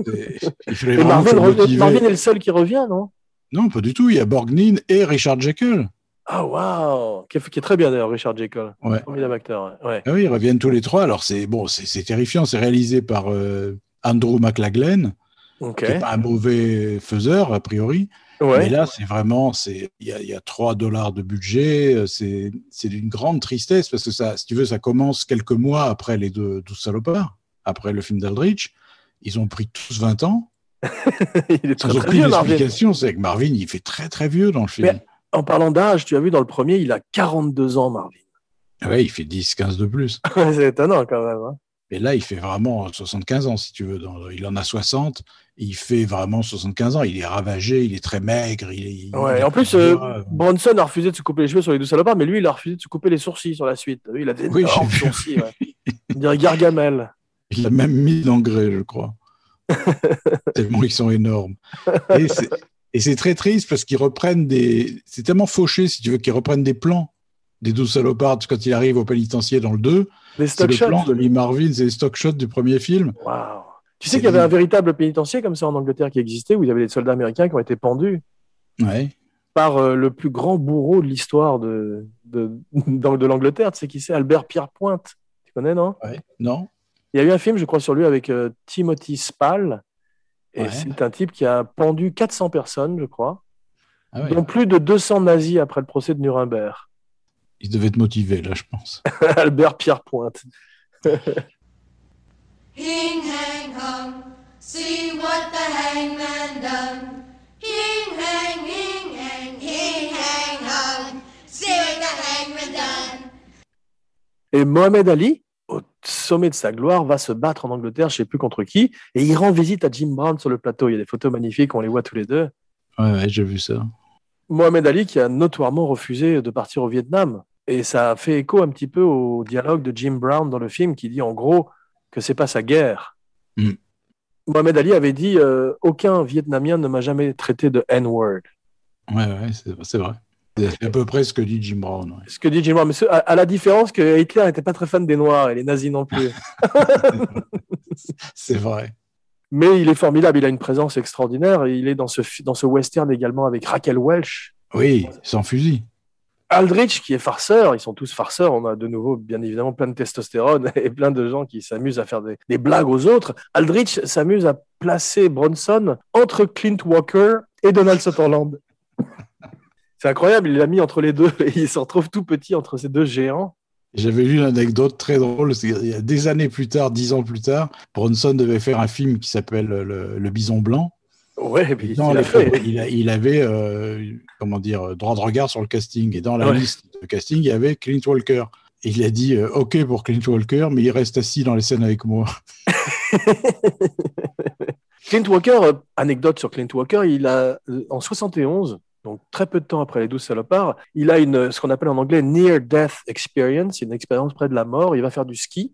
Et Marvin, re- est le seul qui revient, non? Non, pas du tout. Il y a Borgnine et Richard Jekyll. Ah, waouh qui, est- très bien d'ailleurs, Richard Jekyll. Ouais. Formidable acteur. ouais. Ah oui, ils reviennent tous les trois. Alors, c'est bon, c'est terrifiant. C'est réalisé par euh, Andrew McLaglen, qui n'est pas un mauvais faiseur, a priori. Ouais. Mais là, c'est vraiment, c'est, il y a, il y a 3 dollars de budget. euh, C'est, c'est d'une grande tristesse parce que ça, si tu veux, ça commence quelques mois après les deux 12 salopards, après le film d'Aldrich. Ils ont pris tous 20 ans. il est très, Sans très vieux, Marvin. explication. C'est que Marvin, il fait très, très vieux dans le film. Mais- En parlant d'âge, tu as vu dans le premier, il a 42 ans, Marvin. Ouais, il fait 10, 15 de plus. c'est étonnant quand même. hein. Mais là, il fait vraiment 75 ans, si tu veux. Il en a 60. et il fait vraiment 75 ans. Il est ravagé, il est très maigre. Il est, il Ouais, en plus, euh. Bronson a refusé de se couper les cheveux sur les deux salopards, mais lui, il a refusé de se couper les sourcils sur la suite. Lui, il a des Oui, énormes sourcils. Ouais. On dirait Gargamel. Il a même mis l'engrais, je crois. tellement ils sont énormes. Et c'est- très triste parce qu'ils reprennent des. C'est tellement fauché, si tu veux, qu'ils reprennent des plans des 12 salopards quand il arrive au pénitencier dans le 2. Des C'est le plan de Lee Marvin, c'est les stock shots du premier film. Waouh. Tu sais qu'il y avait un véritable pénitencier comme ça en Angleterre qui existait, où il y avait des soldats américains qui ont été pendus Ouais. par euh, le plus grand bourreau de l'histoire de, de, de l'Angleterre. Tu sais qui c'est? Albert Pierrepointe. Tu connais, non? Ouais. Non Il y a eu un film, je crois, sur lui avec euh, Timothy Spall. Et Ouais. c'est un type qui a pendu 400 personnes, je crois, ah ouais. dont plus de 200 nazis après le procès de Nuremberg. Il devait être motivé, là, je pense. Albert Pierrepointe. Hing, hang, hung, see what the hangman done. Hing, hang, hing, hang, hing, hang, hung, see what the hangman done. Et Mohamed Ali, sommet de sa gloire, va se battre en Angleterre, je ne sais plus contre qui, et il rend visite à Jim Brown sur le plateau. Il y a des photos magnifiques, on les voit tous les deux. Ouais, ouais, j'ai vu ça. Mohamed Ali qui a notoirement refusé de partir au Vietnam. Et ça fait écho un petit peu au dialogue de Jim Brown dans le film qui dit en gros que c'est pas sa guerre. Mm. Mohamed Ali avait dit euh, aucun Vietnamien ne m'a jamais traité de N-word. Ouais, ouais, c'est vrai. C'est à peu près ce que dit Jim Brown. ouais. Ce que dit Jim Brown, mais ce- à, à la différence que Hitler n'était pas très fan des Noirs et les nazis non plus. C'est vrai. mais il est formidable, il a une présence extraordinaire. Et il est dans ce, dans ce western également avec Raquel Welch. Oui, sans fusil. Aldrich qui est farceur, ils sont tous farceurs. On a de nouveau, bien évidemment, plein de testostérone et plein de gens qui s'amusent à faire des, des blagues aux autres. Aldrich s'amuse à placer Bronson entre Clint Walker et Donald Sutherland. C'est incroyable, il l'a mis entre les deux et il se retrouve tout petit entre ces deux géants. J'avais lu une anecdote très drôle. c'est qu'il y a des années plus tard, dix ans plus tard, Bronson devait faire un film qui s'appelle le, Le Bison Blanc. Ouais, mais il la- fait. il, a- il avait, euh, comment dire, droit de regard sur le casting. Et dans la Ouais. liste de casting, il y avait Clint Walker. Et il a dit euh, OK pour Clint Walker, mais il reste assis dans les scènes avec moi. Clint Walker, euh, anecdote sur Clint Walker, il a euh, en 71, donc très peu de temps après les 12 salopards, il a une, ce qu'on appelle en anglais near death experience, une expérience près de la mort. Il va faire du ski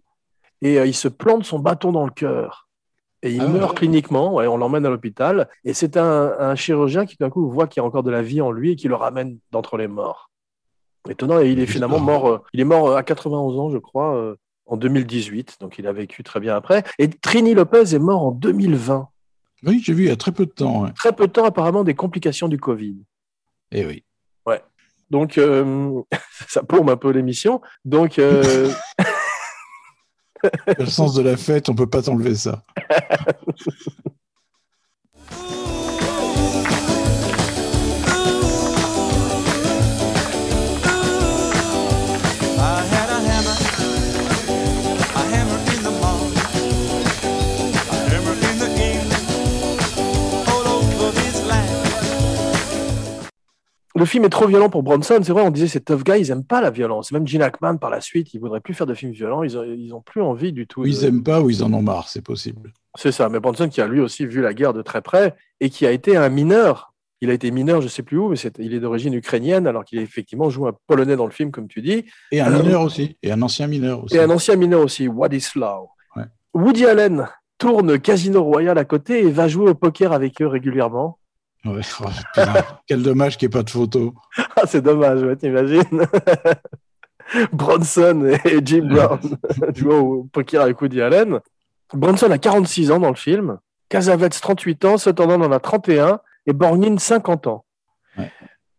et euh, il se plante son bâton dans le cœur. Et il Ah meurt ouais. cliniquement, ouais, on l'emmène à l'hôpital. Et c'est un, un chirurgien qui d'un coup voit qu'il y a encore de la vie en lui et qui le ramène d'entre les morts. Étonnant, et il est finalement mort, euh, il est mort euh, à 91 ans, je crois, euh, en 2018, donc il a vécu très bien après. Et Trini Lopez est mort en 2020 Oui, j'ai vu il y a très peu de temps. ouais. très peu de temps apparemment des complications du Covid. Eh oui. Donc euh, ça plombe un peu l'émission. Donc euh, Le sens de la fête, on peut pas t'enlever ça. le film est trop violent pour Bronson. C'est vrai, on disait ces tough guys, ils aiment pas la violence. Même Gene Hackman par la suite, ils voudraient plus faire de films violents. Ils ont, ils ont plus envie du tout. Ou ils de- aiment pas ou ils en ont marre, c'est possible. C'est ça. Mais Bronson qui a lui aussi vu la guerre de très près et qui a été un mineur. Il a été mineur, je sais plus où, mais il est d'origine ukrainienne, alors qu'il a effectivement joué un polonais dans le film, comme tu dis. Et un Alors- mineur aussi. Et un ancien mineur aussi. Et un ancien mineur aussi, Wadislaw. Ouais. Woody Allen tourne Casino Royale à côté et va jouer au poker avec eux régulièrement. Ouais. Oh, quel dommage qu'il n'y ait pas de photo. Ah, c'est dommage, ouais, t'imagines Bronson et Jim Brown jouant au poker avec Woody Allen. Bronson a 46 ans dans le film, Casavets 38 ans, Sutherland en a 31 et Borgnine 50 ans. Ouais.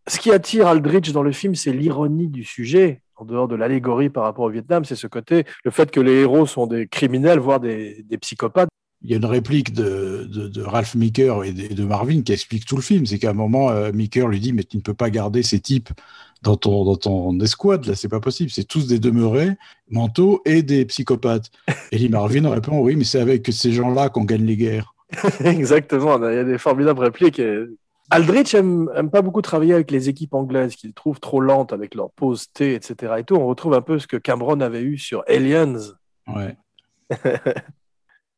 Ce qui attire Aldrich dans le film, c'est l'ironie du sujet, en dehors de l'allégorie par rapport au Vietnam, c'est ce côté, le fait que les héros sont des criminels, voire des, des psychopathes. Il y a une réplique de, de, de Ralph Meeker et de, et de Marvin qui explique tout le film. C'est qu'à un moment, euh, Meeker lui dit Mais tu ne peux pas garder ces types dans ton, dans ton escouade, là, c'est pas possible. C'est tous des demeurés, mentaux et des psychopathes. Et Lee Marvin répond Oui, mais c'est avec ces gens-là qu'on gagne les guerres. Exactement, il y a des formidables répliques. et Aldrich aime, aime pas beaucoup travailler avec les équipes anglaises qu'il trouve trop lentes avec leur pause T, etc. Et tout. On retrouve un peu ce que Cameron avait eu sur Aliens. Ouais.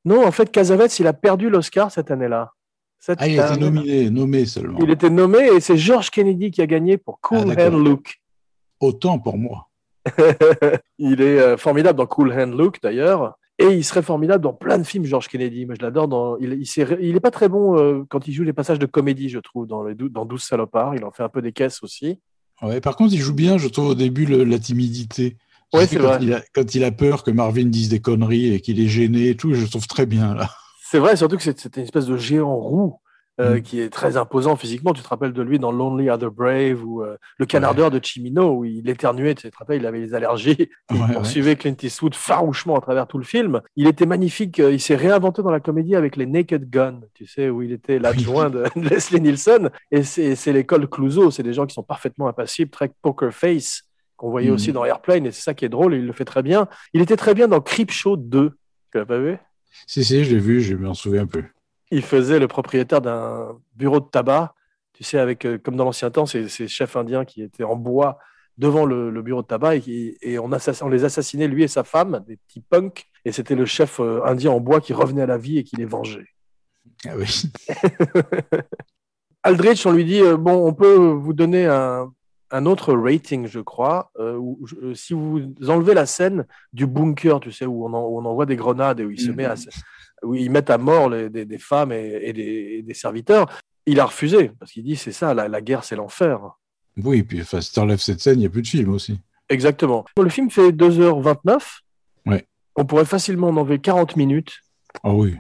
Non, en fait, Casavets, il a perdu l'Oscar cette année-là. Cette Ah, il a été nominé, nommé seulement. Il était nommé et c'est George Kennedy qui a gagné pour Cool Ah. Hand Luke. Autant pour moi. il est euh, formidable dans Cool Hand Luke d'ailleurs. Et il serait formidable dans plein de films, George Kennedy. Moi, je l'adore. Dans... Il, il, s'est- il est pas très bon euh, quand il joue les passages de comédie, je trouve, dans, les dou- dans 12 salopards. Il en fait un peu des caisses aussi. Ouais, par contre, il joue bien, je trouve, au début, le- la timidité. Ouais, c'est quand vrai. Il a, quand il a peur que Marvin dise des conneries et qu'il est gêné et tout, je le trouve très bien, là. C'est vrai, surtout que c'est- c'était une espèce de géant roux euh, Mm. qui est très imposant physiquement. Tu te rappelles de lui dans Lonely Are the Brave ou euh, Le Canardeur de Chimino où il éternuait, tu te rappelles, il avait les allergies. Il Ouais, ouais. poursuivait Clint Eastwood farouchement à travers tout le film. Il était magnifique. euh, Il s'est réinventé dans la comédie avec les Naked Gun, tu sais, où il était l'adjoint de Leslie Nielsen. Et c'est l'école Clouseau. C'est des gens qui sont parfaitement impassibles, très poker face, qu'on voyait Mhm. aussi dans Airplane. Et c'est ça qui est drôle. Il le fait très bien. Il était très bien dans Creepshow 2. Tu l'as pas vu? Si, si, je l'ai vu, je m'en souviens un peu. il faisait le propriétaire d'un bureau de tabac, tu sais, avec, euh, comme dans l'ancien temps, ces, ces chefs indiens qui étaient en bois devant le, le bureau de tabac et, on, on les assassinait, lui et sa femme, des petits punks, et c'était le chef euh, indien en bois qui revenait à la vie et qui les vengeait. Ah oui. Aldrich, on lui dit euh, bon, on peut vous donner un, un autre rating, je crois, euh, où je- euh, si vous enlevez la scène du bunker, tu sais, où on, en- où on envoie des grenades et où il se Mhm. met à, où ils mettent à mort les- des, des femmes et, et des, et des serviteurs, il a refusé parce qu'il dit c'est ça, la, la guerre, c'est l'enfer. Oui, puis enfin, si t'enlèves cette scène, il n'y a plus de film aussi. Exactement. Le film fait 2h29. Ouais. On pourrait facilement en enlever 40 minutes. Ah oui.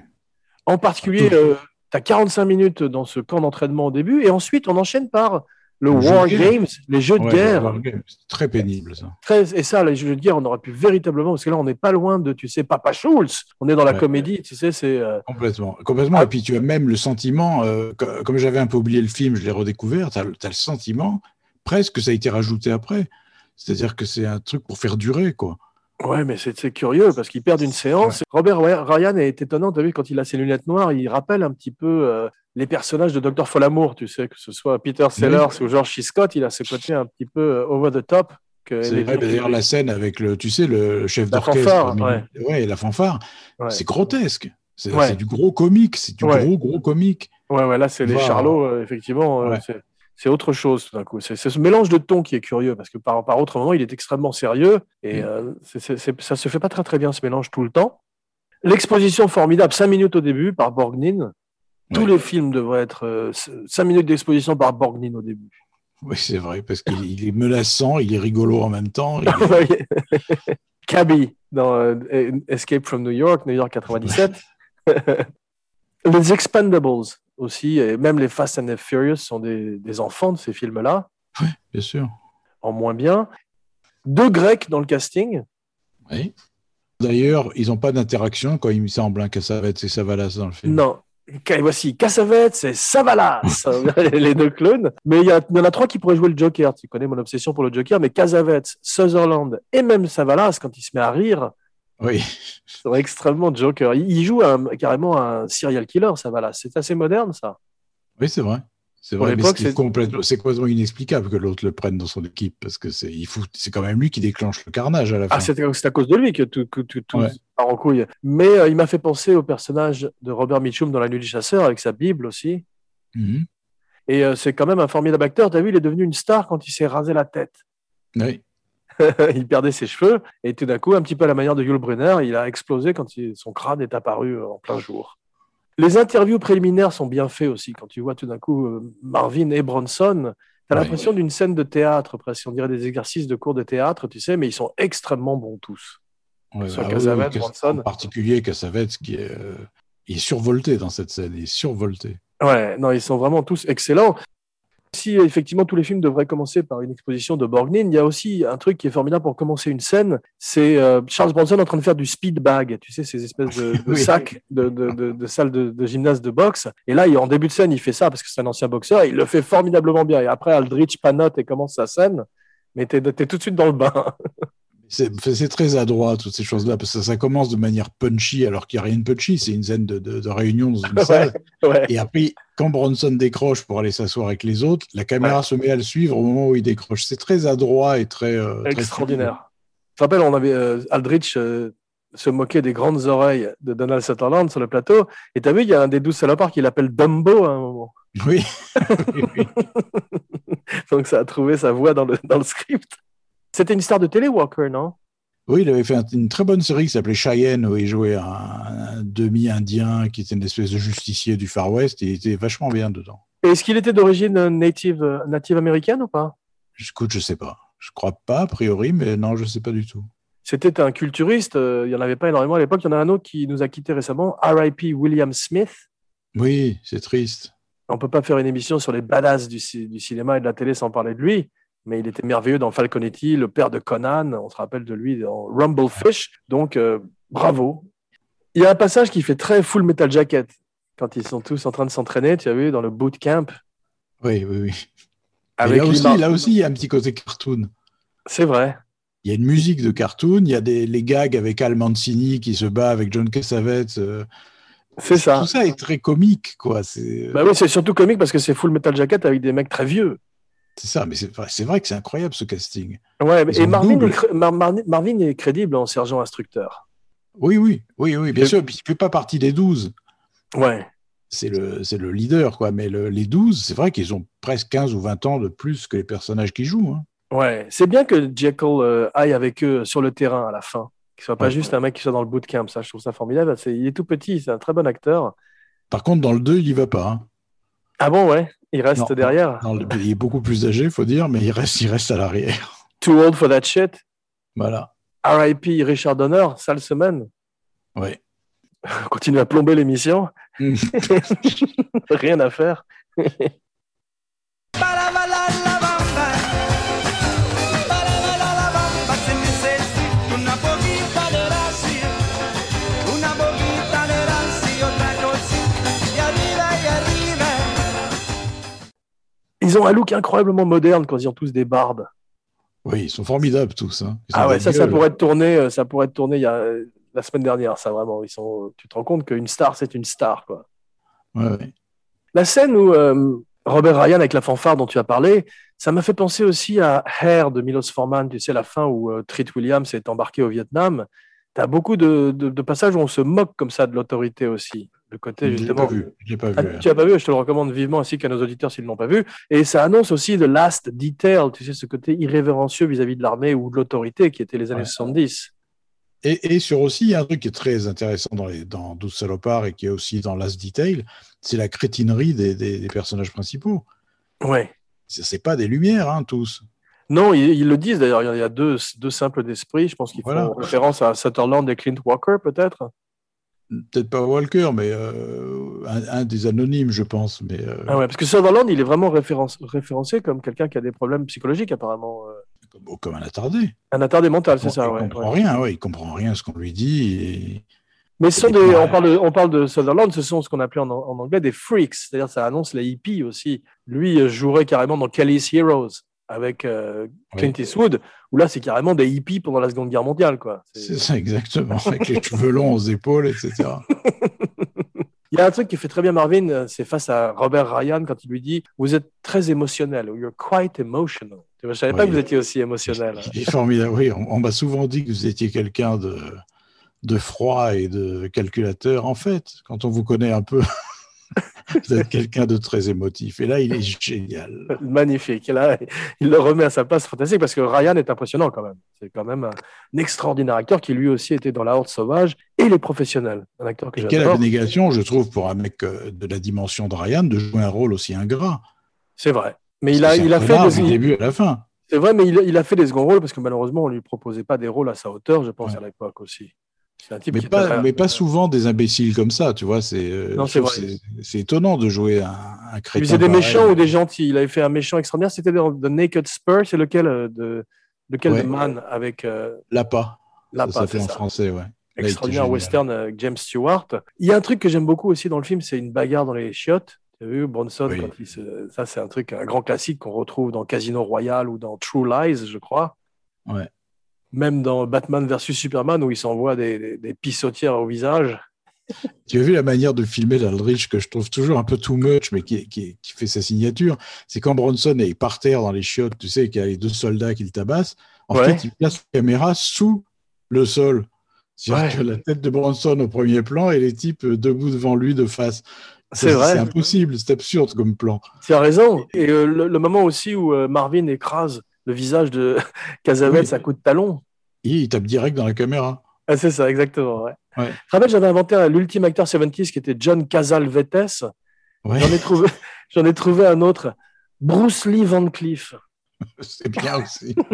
En particulier, tu as 45 minutes dans ce camp d'entraînement au début, et ensuite on enchaîne par le War. Games, les jeux de Ouais, guerre. C'est très pénible, ça. Très- et ça, les jeux de guerre, on aurait pu véritablement, parce que là, on n'est pas loin de, tu sais, Papa Schulz. On est dans la Ouais. comédie, tu sais, c'est. euh, Complètement. Complètement. Ah. Et puis tu as même le sentiment, euh, co- comme j'avais un peu oublié le film, je l'ai redécouvert, tu as, le sentiment presque que ça a été rajouté après. C'est-à-dire que c'est un truc pour faire durer, quoi. Ouais, mais c'est curieux parce qu'ils perdent une séance. Robert Ryan est étonnant. Tu as vu, quand il a ses lunettes noires, il rappelle un petit peu euh, les personnages de Dr. Folamour, tu sais, que ce soit Peter Sellers ou George C. Scott. Il a ce côté un petit peu euh, over the top. C'est vrai, D'ailleurs, la scène avec le, tu sais, le chef d'orchestre. ouais. ouais, la fanfare. Ouais. C'est grotesque. C'est du gros comique. C'est du gros, gros comique. Ouais, ouais, là, c'est les charlots, euh, effectivement. euh. C'est- autre chose tout d'un coup. C'est ce mélange de ton qui est curieux parce que par, par autre moment, il est extrêmement sérieux et Mm. euh, ça se fait pas très très bien ce mélange tout le temps. L'exposition formidable, 5 minutes au début par Borgnine. Tous Ouais. les films devraient être 5 minutes d'exposition par Borgnine au début. Oui, c'est vrai, parce qu'il il est menaçant, il est rigolo en même temps. est- Cabby dans euh, Escape from New York, New York 97. les Expendables aussi, et même les Fast and the Furious sont des, des enfants de ces films-là. Bien sûr. en moins bien. Deux Grecs dans le casting. Oui. D'ailleurs, ils n'ont pas d'interaction quand il me semble hein, Cassavetes et Savalas dans le film. Non. Voici Cassavetes et Savalas, les deux clones. Mais il y, a- il y en a trois qui pourraient jouer le Joker. Tu connais mon obsession pour le Joker, mais Cassavetes, Sutherland et même Savalas, quand il se met à rire, Oui, c'est extrêmement Joker. Il, joue un- carrément un serial killer, Savalas. C'est assez moderne, ça. oui c'est vrai. C'est vrai, mais c'est complètement, c'est complètement inexplicable que l'autre le prenne dans son équipe parce que c'est, il faut, c'est quand même lui qui déclenche le carnage à la fin. Ah, c'est à cause de lui que tout, tout, tout Ouais. part en couille. Mais euh, il m'a fait penser au personnage de Robert Mitchum dans La Nuit du Chasseur, avec sa Bible aussi. Mhm. Et euh, c'est quand même un formidable acteur. Tu as vu, il est devenu une star quand il s'est rasé la tête. Oui, il perdait ses cheveux et tout d'un coup, un petit peu à la manière de Yul Brynner, il a explosé quand il- son crâne est apparu euh, en plein jour. Les interviews préliminaires sont bien faits aussi. Quand tu vois tout d'un coup euh, Marvin et Bronson, tu as Ouais. l'impression d'une scène de théâtre, presque. On dirait des exercices de cours de théâtre, tu sais, mais ils sont extrêmement bons tous. Ouais, Soit ah Bronson. En particulier Cassavetes qui est, euh, il est survolté dans cette scène, il est survolté. Ouais, non, ils sont vraiment tous excellents. Si effectivement tous les films devraient commencer par une exposition de Borgnine, il y a aussi un truc qui est formidable pour commencer une scène, c'est euh, Charles Bronson en train de faire du speed bag, tu sais, ces espèces de, de Oui. sacs de, de, de, de gymnase de boxe. Et là, il, en début de scène, il fait ça parce que c'est un ancien boxeur, et il le fait formidablement bien. Et après, Aldrich panote et commence sa scène, mais t'es es tout de suite dans le bain. C'est, très adroit toutes ces choses-là parce que ça commence de manière punchy alors qu'il n'y a rien de punchy, c'est une scène de, de- de réunion dans une salle. ouais. Et après, quand Bronson décroche pour aller s'asseoir avec les autres, la caméra se met à le suivre au moment où il décroche. C'est très adroit et très euh, très Extraordinaire. Je rappelle, on avait euh, Aldrich euh, se moquer des grandes oreilles de Donald Sutherland sur le plateau. Et tu as vu, il y a un des douze salopards qui l'appelle Dumbo à un moment. Oui, oui, oui. Donc ça a trouvé sa voix dans le, dans le script. C'était une star de télé, Walker, non? Oui, il avait fait un- une très bonne série qui s'appelait Cheyenne où il jouait un, un demi-indien qui était une espèce de justicier du Far West et il était vachement bien dedans. Et Est-ce qu'il était d'origine euh, native, euh, native américaine ou pas? Écoute, je sais pas. Je crois pas a priori, mais non, je sais pas du tout. C'était un culturiste, euh, il n'y en avait pas énormément à l'époque. Il y en a un autre qui nous a quitté récemment, R.I.P. William Smith. Oui, c'est triste. On peut pas faire une émission sur les badass du cinéma et de la télé sans parler de lui, mais il était merveilleux dans Falconetti, le père de Conan. On se rappelle de lui dans Rumblefish. Donc, euh, bravo. Il y a un passage qui fait très full metal jacket quand ils sont tous en train de s'entraîner, tu as vu, dans le boot camp. Oui, oui, oui. Avec là, aussi, là aussi, il y a un petit côté cartoon. C'est vrai. Il y a une musique de cartoon, il y a des, les gags avec Al Mancini qui se bat avec John Cassavetes. euh, C'est ça. Tout ça est très comique, quoi. C'est Bah oui, c'est surtout comique parce que c'est full metal jacket avec des mecs très vieux. C'est ça, mais c'est vrai, que c'est incroyable ce casting. Ouais, Ils et Marvin est, cr- Mar- Mar- Marvin est crédible en sergent instructeur. Oui, oui, oui, oui, bien Le- sûr. Puis il fait pas partie des 12. Ouais. c'est le, le leader, quoi. Mais le- les 12, c'est vrai qu'ils ont presque 15 ou 20 ans de plus que les personnages qui jouent. hein. Ouais, c'est bien que Jekyll euh, aille avec eux sur le terrain à la fin. Qu'il soit pas Ouais. juste un mec qui soit dans le bootcamp. Ça, je trouve ça formidable. C'est, il est tout petit, c'est un très bon acteur. Par contre, dans le 2, il y va pas. hein. Ah bon, ouais, il reste Non. derrière. Il est beaucoup plus âgé, faut dire, mais il reste, il reste à l'arrière. Too old for that shit. Voilà. R.I.P. Richard Donner, sale semaine. On continue à plomber l'émission. Mm. Rien à faire. Ils ont un look incroyablement moderne quand ils ont tous des barbes. Oui, ils sont formidables tous. hein. Ah ouais, ça, ça pourrait être tourné, euh, ça pourrait être tourné il y a euh, la semaine dernière, ça vraiment. Ils sont, tu te rends compte qu'une star, c'est une star, quoi. Ouais, ouais. La scène où euh, Robert Ryan avec la fanfare dont tu as parlé, ça m'a fait penser aussi à Hair de Milos Forman, tu sais, la fin où euh, Treat Williams est embarqué au Vietnam. Tu as beaucoup de, de- de passages où on se moque comme ça de l'autorité aussi. Le côté Je l'ai justement. pas vu. Je l'ai pas Ah, vu. hein. tu l'as pas vu, je te le recommande vivement ainsi qu'à nos auditeurs s'ils ne l'ont pas vu. Et ça annonce aussi The Last Detail, tu sais, ce côté irrévérencieux vis-à-vis de l'armée ou de l'autorité qui était les années Ouais. 70. Et, et sur aussi, il y a un truc qui est très intéressant dans, les, dans 12 salopards et qui est aussi dans Last Detail, c'est la crétinerie des, des- des personnages principaux. Ouais. C'est c'est pas des lumières, hein, tous. Non, ils, ils le disent d'ailleurs, il y a deux, deux simples d'esprit. Je pense qu'ils Voilà. font référence à Sutherland et Clint Walker, peut-être. Peut-être pas Walker, mais euh, un, un des anonymes, je pense. Mais euh, Ah ouais, parce que Sutherland, il est vraiment référence- référencé comme quelqu'un qui a des problèmes psychologiques, apparemment. euh. comme, comme un attardé. Un attardé mental, c'est il ça, ouais. comprend ouais. rien, ouais, il comprend rien à ce qu'on lui dit. et- Mais ce sont des, on, parle de, on parle de Sutherland, ce sont ce qu'on appelait en, en anglais des freaks, c'est-à-dire ça annonce les hippies aussi. Lui jouerait carrément dans Kelly's Heroes avec euh, Clint Oui. Eastwood, où là c'est carrément des hippies pendant la Seconde Guerre mondiale. Quoi. C'est- C'est ça, exactement, avec les cheveux longs aux épaules, etc. Il y a un truc qui fait très bien Marvin, euh, c'est face à Robert Ryan quand il lui dit Vous êtes très émotionnel, ou you're quite emotional. Je savais pas que vous étiez aussi émotionnel. Il est formidable. Oui, on, on m'a souvent dit que vous étiez quelqu'un de, de froid et de calculateur. En fait, quand on vous connaît un peu, vous êtes quelqu'un de très émotif. Et là, il est génial. Magnifique. Et là, il le remet à sa place, fantastique, parce que Ryan est impressionnant quand même. C'est quand même un, extraordinaire acteur qui lui aussi était dans La Horde Sauvage et Les Professionnels. Un acteur que Et quelle abnégation, je trouve, pour un mec euh, de la dimension de Ryan, de jouer un rôle aussi ingrat. C'est vrai. Mais il a, il a fait des, du début à la fin. c'est vrai, mais il, a- il a fait des seconds rôles parce que malheureusement, on lui proposait pas des rôles à sa hauteur, je pense, Ouais. à l'époque aussi. C'est un type Mais qui pas, mais pas souvent des imbéciles comme ça, tu vois. C'est euh, c'est étonnant de jouer un, un Il crétin. faisait des pareil. méchants ou des gentils. Il avait fait un méchant extraordinaire. C'était dans The Naked Spur. C'est lequel euh, de, lequel Ouais. de Man avec euh, L'appât. Lapa, ça c'est en ça. français, ouais. Il extraordinaire western euh, avec James Stewart. Il y a un truc que j'aime beaucoup aussi dans le film, c'est une bagarre dans les chiottes. Tu as vu Bronson Oui. quand il se... Ça, c'est un truc, un grand classique qu'on retrouve dans Casino Royale ou dans True Lies, je crois. Ouais. Même dans Batman versus Superman où il s'envoie des, des, des pissotières au visage. Tu as vu la manière de filmer d'Aldrich que je trouve toujours un peu too much, mais qui, qui, qui fait sa signature. C'est quand Bronson est par terre dans les chiottes, tu sais, qu'il y a les deux soldats qui le tabassent. En Ouais. fait, il place la caméra sous le sol. C'est-à-dire Ouais. que la tête de Bronson au premier plan et les types euh, debout devant lui de face. C'est vrai. C'est impossible, c'est absurde comme plan. Tu as raison. Et euh, le, le moment aussi où euh, Marvin écrase le visage de Cassavetes Oui. à coup de talon. Il tape direct dans la caméra. Ah, c'est ça, exactement. Ouais. Ouais. Je te rappelle, j'avais inventé l'ultime acteur 70s qui était John Casalvetes. Ouais, J'en ai trouvé, j'en ai trouvé un autre, Bruce Lee Van Cleef. c'est bien aussi.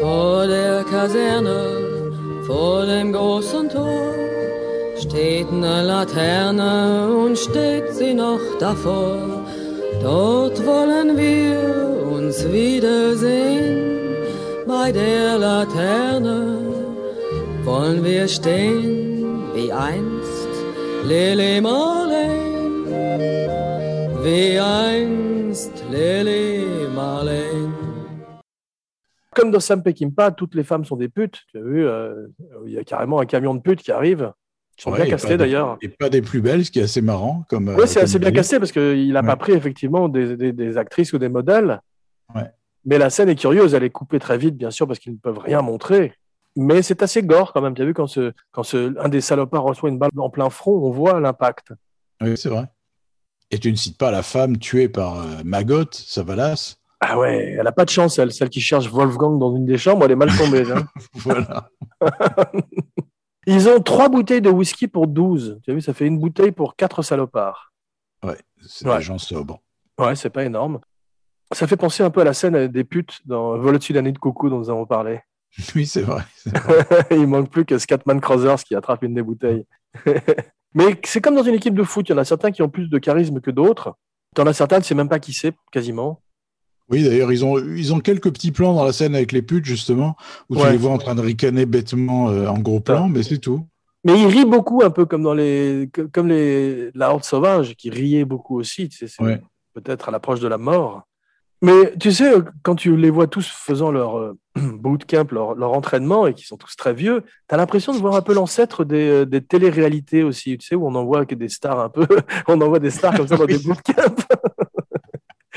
Vor der Kaserne, vor dem großen Tor, steht eine Laterne und steht sie noch davor. Dort wollen wir uns wiedersehen. Bei der Laterne wollen wir stehen wie einst Lily Marlene, wie einst Lily Marlene. Comme dans Sam Peckinpah, toutes les femmes sont des putes. Tu as vu, euh, il y a carrément un camion de putes qui arrive. Ils sont Ouais, bien des- d'ailleurs. Et pas des plus belles, ce qui est assez marrant. Comme, Oui, c'est euh, assez bien cassé parce qu'il n'a Ouais. pas pris effectivement des, des- des actrices ou des modèles. Ouais. Mais la scène est curieuse, elle est coupée très vite, bien sûr, parce qu'ils ne peuvent rien montrer. Mais c'est assez gore quand même. Tu as vu, quand, ce, quand ce, un des salopards reçoit une balle en plein front, on voit l'impact. Oui, c'est vrai. Et tu ne cites pas la femme tuée par euh, Maggot, Savalas. Ah ouais, elle a pas de chance, elle, celle qui cherche Wolfgang dans une des chambres, elle est mal tombée. hein. voilà. Ils ont trois bouteilles de whisky pour 12. Tu as vu, ça fait une bouteille pour quatre salopards. Ouais, c'est Ouais. des gens sobres. Ouais, c'est pas énorme. Ça fait penser un peu à la scène des putes dans Vol au-dessus de coucou dont nous avons parlé. Oui, c'est vrai. c'est vrai. Il manque plus que Scatman Crothers qui attrape une des bouteilles. Mais c'est comme dans une équipe de foot. Il y en a certains qui ont plus de charisme que d'autres. T'en as certains, tu sais même pas qui c'est, quasiment. Oui, d'ailleurs, ils ont, ils ont quelques petits plans dans la scène avec les putes, justement, où tu les vois en train de ricaner bêtement euh, en gros plan, mais c'est tout. Mais il rit beaucoup, un peu comme dans les, comme les, la Horde sauvage, qui riait beaucoup aussi. Tu sais, c'est Ouais. peut-être à l'approche de la mort. Mais tu sais, quand tu les vois tous faisant leur euh, bootcamp, leur, leur entraînement, et qui sont tous très vieux, tu as l'impression de voir un peu l'ancêtre des, euh, des téléréalités aussi, tu sais, où on envoie que des stars un peu, on envoie des stars comme ça dans des bootcamps.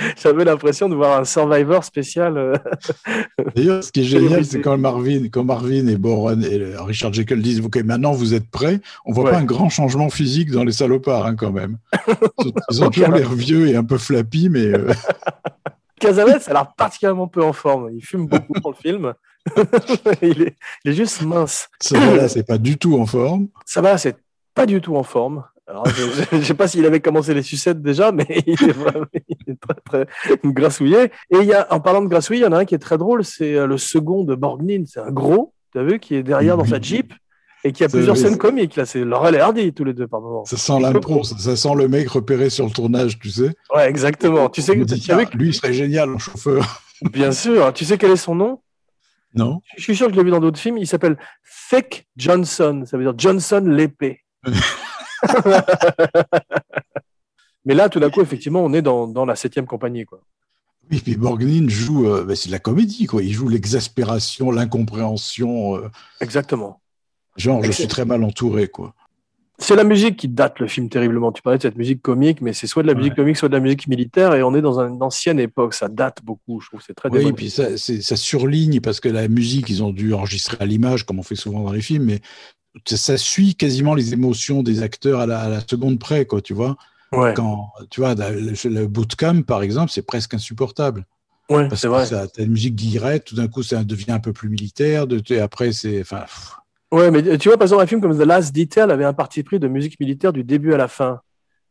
J'avais l'impression de voir un Survivor spécial. euh, D'ailleurs, ce qui est génial, c'est quand Marvin, quand Marvin et Boron et Richard Jekyll disent OK, maintenant vous êtes prêts, on voit Ouais. pas un grand changement physique dans les salopards, hein, quand même. Ils- ont toujours l'air vieux et un peu flappy, mais euh, Cazalet, ça a l'air particulièrement peu en forme. Il fume beaucoup dans le film. il, est, il est juste mince. ça là, c'est pas du tout en forme. Ça va, c'est pas du tout en forme. Alors, je ne sais pas s'il avait commencé les sucettes déjà, mais il est vraiment il est très, très grassouillé. Et il y a, en parlant de grassouillis, il y en a un qui est très drôle, c'est euh, le second de Borgnine. C'est un gros, tu as vu, qui est derrière dans sa Jeep et qui a plusieurs scènes comiques. Là, c'est Laurel et Hardy, tous les deux, par moment. Ça sent l'impro, ça, ça sent le mec repéré sur le tournage, tu sais. Ouais, exactement. Tu sais, tiens, lui, il serait génial en chauffeur. bien sûr. Tu sais quel est son nom? Non Je suis sûr que je l'ai vu dans d'autres films. Il s'appelle Thick Johnson. Ça veut dire Johnson l'épée. Mais là, tout d'un coup, effectivement, on est dans, dans la septième compagnie. Quoi. Oui, puis Borgnine joue, euh, c'est de la comédie, quoi. Il joue l'exaspération, l'incompréhension. euh, Exactement. genre, je suis très mal entouré, quoi. C'est la musique qui date le film terriblement. Tu parlais de cette musique comique, mais c'est soit de la musique Ouais. comique, soit de la musique militaire, et on est dans une ancienne époque. Ça date beaucoup, je trouve. C'est très Oui, démodé. puis ça, ça surligne parce que la musique, ils ont dû enregistrer à l'image, comme on fait souvent dans les films, mais ça, suit quasiment les émotions des acteurs à la, à la seconde près, quoi, tu vois. Ouais, Quand, tu vois, le, le bootcamp, par exemple, c'est presque insupportable. ouais Parce c'est que vrai. ça, t'as une musique directe, tout d'un coup, ça devient un peu plus militaire, de, et après, c'est, enfin, Ouais, mais tu vois, par exemple, un film comme The Last Detail avait un parti pris de musique militaire du début à la fin.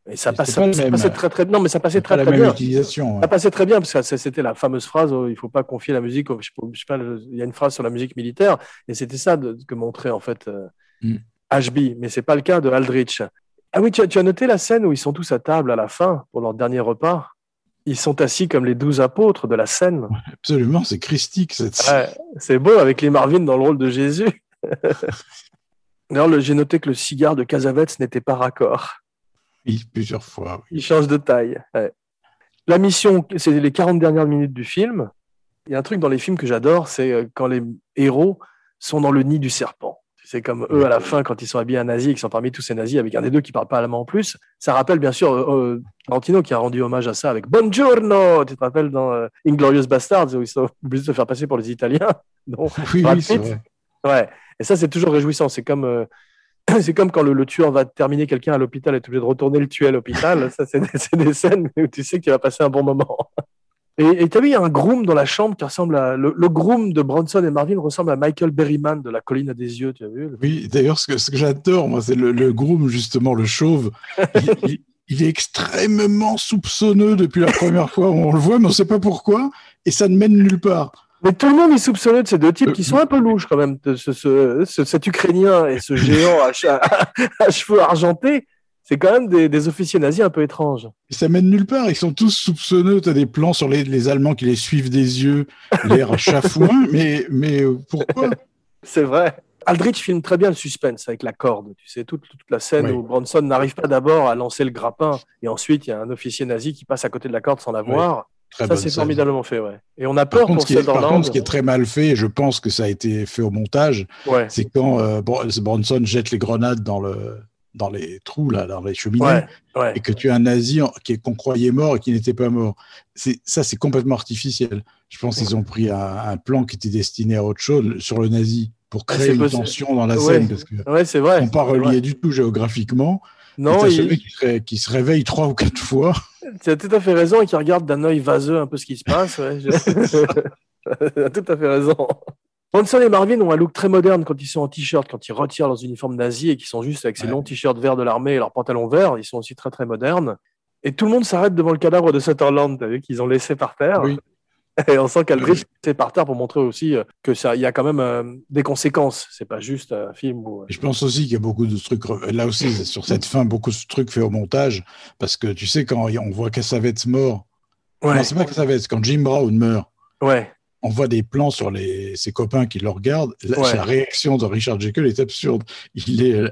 Et ça, passe, même. passait très très Non, mais ça passait pas très la très même bien. utilisation. ouais. Ça passait très bien parce que c'était la fameuse phrase oh, il faut pas confier la musique. au- Je sais pas, il y a une phrase sur la musique militaire et c'était ça de- que montrait en fait euh, Mm. HB, mais c'est pas le cas de Aldrich. Ah oui, tu as, tu as noté la scène où ils sont tous à table à la fin pour leur dernier repas. Ils sont assis comme les douze apôtres de la scène. Absolument, c'est christique, cette scène. Ouais, c'est beau avec les Marvin dans le rôle de Jésus. D'ailleurs, le- j'ai noté que le cigare de Casavets n'était pas raccord. Oui, plusieurs fois. oui. Il change de taille. ouais. La mission, c'est les 40 dernières minutes du film. Il y a un truc dans les films que j'adore, c'est euh, quand les héros sont dans le nid du serpent. C'est comme eux à la fin, quand ils sont habillés en nazi et qu'ils sont parmi tous ces nazis, avec un des deux qui parle pas allemand en plus. Ça rappelle bien sûr euh, euh, Tarantino qui a rendu hommage à ça avec Buongiorno. Tu te rappelles dans euh, Inglorious Bastards où ils sont obligés de se faire passer pour les Italiens. Non. Oui, oui, c'est Pitt. vrai. Ouais. Et ça, c'est toujours réjouissant. C'est comme, euh, c'est comme quand le, le tueur va terminer quelqu'un à l'hôpital et est obligé de retourner le tuer à l'hôpital. ça, c'est des, c'est des scènes où tu sais que tu vas passer un bon moment. Et tu as vu, il y a un groom dans la chambre qui ressemble à. Le, le groom de Bronson et Marvin ressemble à Michael Berryman de La colline à des yeux, tu as vu Oui, d'ailleurs, ce que, ce que j'adore, moi, c'est le, le groom, justement, le chauve. Il, il- il est extrêmement soupçonneux depuis la première fois où on le voit, mais on ne sait pas pourquoi, et ça ne mène nulle part. Mais tout le monde est soupçonneux de ces deux types Euh, qui sont un peu louches quand même. de ce, ce- ce- cet Ukrainien et ce géant à cheveux argentés, c'est quand même des, des officiers nazis un peu étranges. Ça mène nulle part. Ils sont tous soupçonneux. Tu as des plans sur les, les Allemands qui les suivent des yeux, l'air chafouin, mais, mais euh, pourquoi? C'est vrai. Aldrich filme très bien le suspense avec la corde. Tu sais, toute, toute la scène Oui. où Bronson n'arrive pas d'abord à lancer le grappin et ensuite il y a un officier nazi qui passe à côté de la corde sans la Oui. voir. Très Ça, c'est formidablement fait, ouais. Et on a peur contre, pour ce qui est, par contre, ce qui est très mal fait, et je pense que ça a été fait au montage, Ouais. c'est quand euh, Bron- Bronson jette les grenades dans le, dans les trous, là, dans les cheminées, Ouais, ouais. et que tu as un nazi en- qui est- qu'on croyait mort et qui n'était pas mort. Ça, c'est complètement artificiel. Je pense qu'ils ont pris un, un plan qui était destiné à autre chose sur le nazi pour créer une possible. tension dans la Ouais. scène parce que vrai. sont pas reliés du tout géographiquement. Non, et t'as ce il, mec qui, se qui se réveille trois ou quatre fois. tu as tout à fait raison et qui regarde d'un œil vaseux un peu ce qui se passe. Tu as tout à fait raison. Bronson et Marvin ont un look très moderne quand ils sont en t-shirt, quand ils retirent leurs uniformes nazis et qu'ils sont juste avec ces Ouais. longs t-shirts verts de l'armée et leurs pantalons verts. Ils sont aussi très très modernes. Et tout le monde s'arrête devant le cadavre de Sutherland, t'as vu, qu'ils ont laissé par terre. Oui. Et on sent qu'Aldrich est par terre pour montrer aussi euh, que ça, il y a quand même euh, des conséquences. C'est pas juste un film où. euh, je pense aussi qu'il y a beaucoup de trucs, là aussi, sur cette fin, beaucoup de trucs faits au montage, parce que tu sais, quand on voit Cassavetes mort, Ouais, non, c'est pas Cassavetes, quand Jim Brown meurt, ouais, on voit des plans sur les, ses copains qui le regardent. La, Ouais. la réaction de Richard Jekyll est absurde. Il est,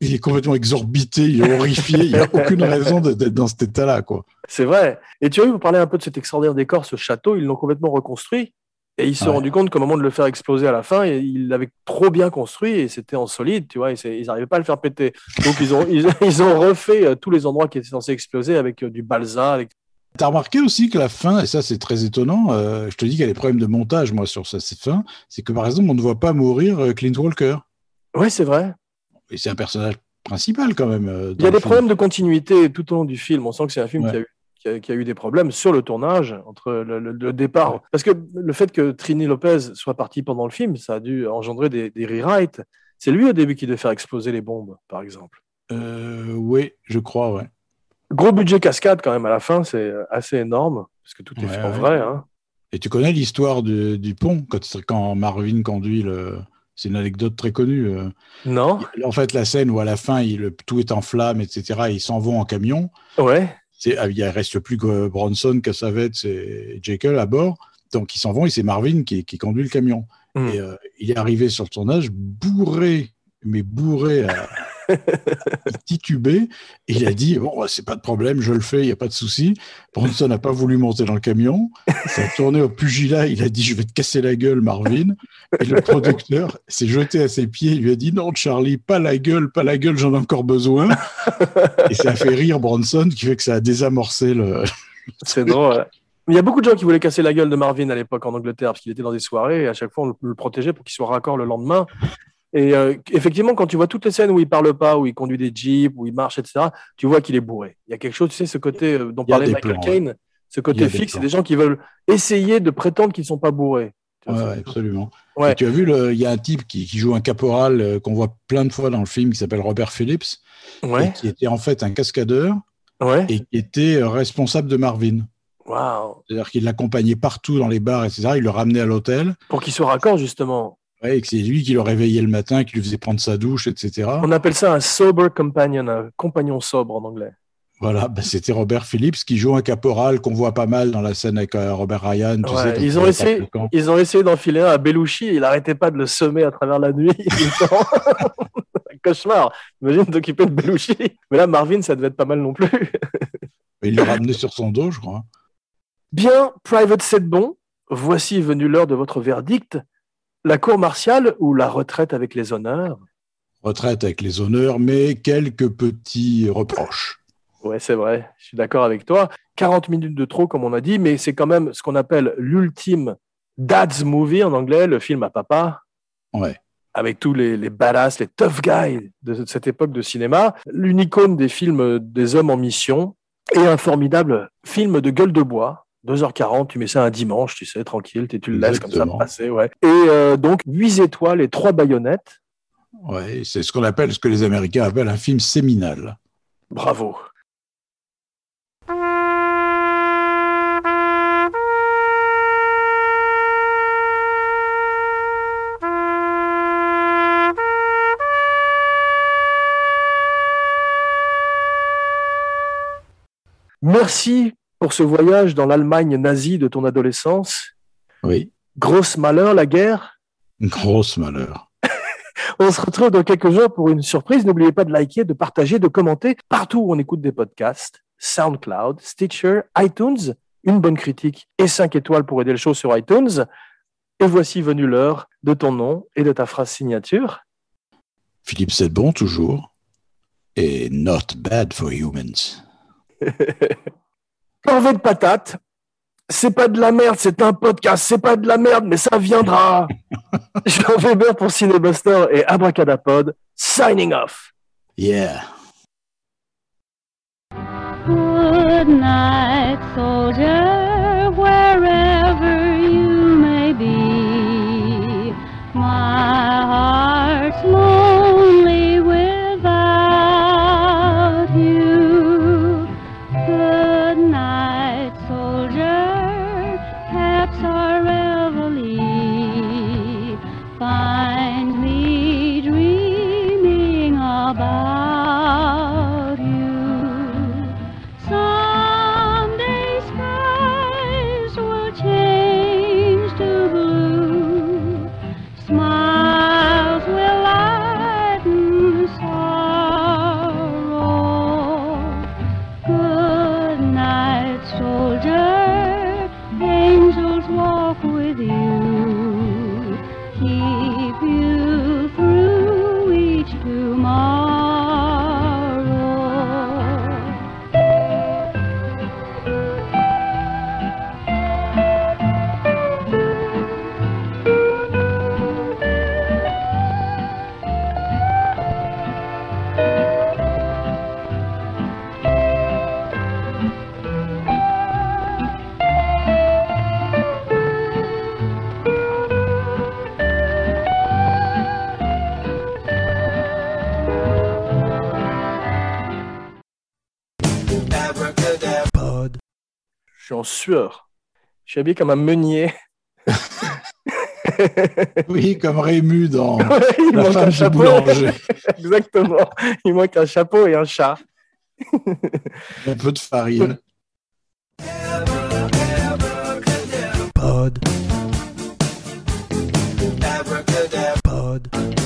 il est complètement exorbité, il est horrifié, il n'y a aucune raison d'être dans cet état-là, quoi. c'est vrai. Et tu as vu, vous parlez un peu de cet extraordinaire décor, ce château, ils l'ont complètement reconstruit. Et ils se sont Ouais. rendus compte qu'au moment de le faire exploser à la fin, ils l'avaient trop bien construit et c'était en solide, tu vois, ils n'arrivaient pas à le faire péter. Donc ils ont, ils, ils ont refait euh, tous les endroits qui étaient censés exploser avec euh, du balsa. Avec... T'as remarqué aussi que la fin, et ça c'est très étonnant, euh, je te dis qu'il y a des problèmes de montage, moi, sur ça, cette fin, c'est que par exemple, on ne voit pas mourir euh, Clint Walker. Ouais, c'est vrai. Et c'est un personnage principal quand même. euh, Il y a des film. problèmes de continuité tout au long du film. On sent que c'est un film Ouais. qui, a eu, qui, a, qui a eu des problèmes sur le tournage, entre le, le- le départ. Parce que le fait que Trini Lopez soit partie pendant le film, ça a dû engendrer des, des rewrites. C'est lui au début qui devait faire exploser les bombes, par exemple. Euh, oui, je crois, ouais. Gros budget cascade quand même à la fin, c'est assez énorme, parce que tout est Ouais, fait en ouais. vrai. Hein. Et tu connais l'histoire du pont quand, quand Marvin conduit le. C'est une anecdote très connue. euh. Non En fait, la scène où à la fin, il, tout est en flammes, etc., ils s'en vont en camion. Ouais. Ah, Il ne reste plus que Bronson, Cassavetes et Jekyll à bord. Donc, ils s'en vont et c'est Marvin qui, qui conduit le camion. Hmm. Et euh, il est arrivé sur le tournage bourré, mais bourré à, Et il a dit Bon, bah, c'est pas de problème, je le fais, il n'y a pas de souci. Bronson n'a pas voulu monter dans le camion. Ça a tourné au pugilat. Il a dit Je vais te casser la gueule, Marvin. Et le producteur s'est jeté à ses pieds. Il lui a dit Non, Charlie, pas la gueule, pas la gueule, j'en ai encore besoin. Et ça a fait rire Bronson, qui fait que ça a désamorcé le. C'est drôle. Il y a beaucoup de gens qui voulaient casser la gueule de Marvin à l'époque en Angleterre, parce qu'il était dans des soirées et à chaque fois on le, le protégeait pour qu'il soit raccord le lendemain. Et euh, effectivement, quand tu vois toutes les scènes où il parle pas, où il conduit des jeeps, où il marche, etc., tu vois qu'il est bourré. Il y a quelque chose, tu sais, ce côté euh, dont parlait Michael Caine, ce côté fixe, c'est des gens qui veulent essayer de prétendre qu'ils sont pas bourrés. Ouais, ouais, absolument. Ouais. Et tu as vu, il y a un type qui, qui joue un caporal euh, qu'on voit plein de fois dans le film qui s'appelle Robert Phillips, et qui était en fait un cascadeur et qui était responsable de Marvin. Waouh. C'est-à-dire qu'il l'accompagnait partout dans les bars, etc. Il le ramenait à l'hôtel. Pour qu'il soit raccord, justement. Ouais, et que c'est lui qui le réveillait le matin, qui lui faisait prendre sa douche, etc. On appelle ça un sober companion, un compagnon sobre en anglais. Voilà, bah, c'était Robert Phillips qui joue un caporal qu'on voit pas mal dans la scène avec euh, Robert Ryan. Tu Ouais, sais, quand ils, il ont essayé, ils ont essayé d'enfiler un à Belushi et il n'arrêtait pas de le semer à travers la nuit. un cauchemar. Imagine t'occuper de Belushi. Mais là, Marvin, ça devait être pas mal non plus. Mais il le ramenait sur son dos, je crois. Bien, Private c'est bon. Voici venue l'heure de votre verdict. La cour martiale ou la retraite avec les honneurs? Retraite avec les honneurs, mais quelques petits reproches. Ouais, c'est vrai. Je suis d'accord avec toi. 40 minutes de trop, comme on a dit, mais c'est quand même ce qu'on appelle l'ultime dad's movie en anglais, le film à papa. Ouais. avec tous les, les badass, les tough guys de cette époque de cinéma, l'unicône des films des hommes en mission, et un formidable film de gueule de bois. 2h40, tu mets ça un dimanche, tu sais, tranquille, tu le laisses comme ça passer, ouais. Et euh, donc, 8 étoiles et 3 baïonnettes. Ouais, c'est ce qu'on appelle, ce que les Américains appellent un film séminal. Bravo. Merci pour ce voyage dans l'Allemagne nazie de ton adolescence. Oui, Grosse malheur, la guerre. grosse malheur. On se retrouve dans quelques jours pour une surprise. N'oubliez pas de liker, de partager, de commenter partout où on écoute des podcasts. SoundCloud, Stitcher, iTunes, une bonne critique et 5 étoiles pour aider le show sur iTunes. Et voici venue l'heure de ton nom et de ta phrase signature. Philippe Sedbon, toujours. et not bad for humans. Corvée de patates. C'est pas de la merde, c'est un podcast. C'est pas de la merde, mais ça viendra. Jean Weber pour Cinébuster et Abracadapod. Signing off. Yeah. Good night, soldier, wherever you may be. My heart's lonely sueur. Je suis habillé comme un meunier. oui, comme Rému dans il La femme du boulanger. Exactement. Il manque un chapeau et un chat. un peu de farine. Pod. Pod.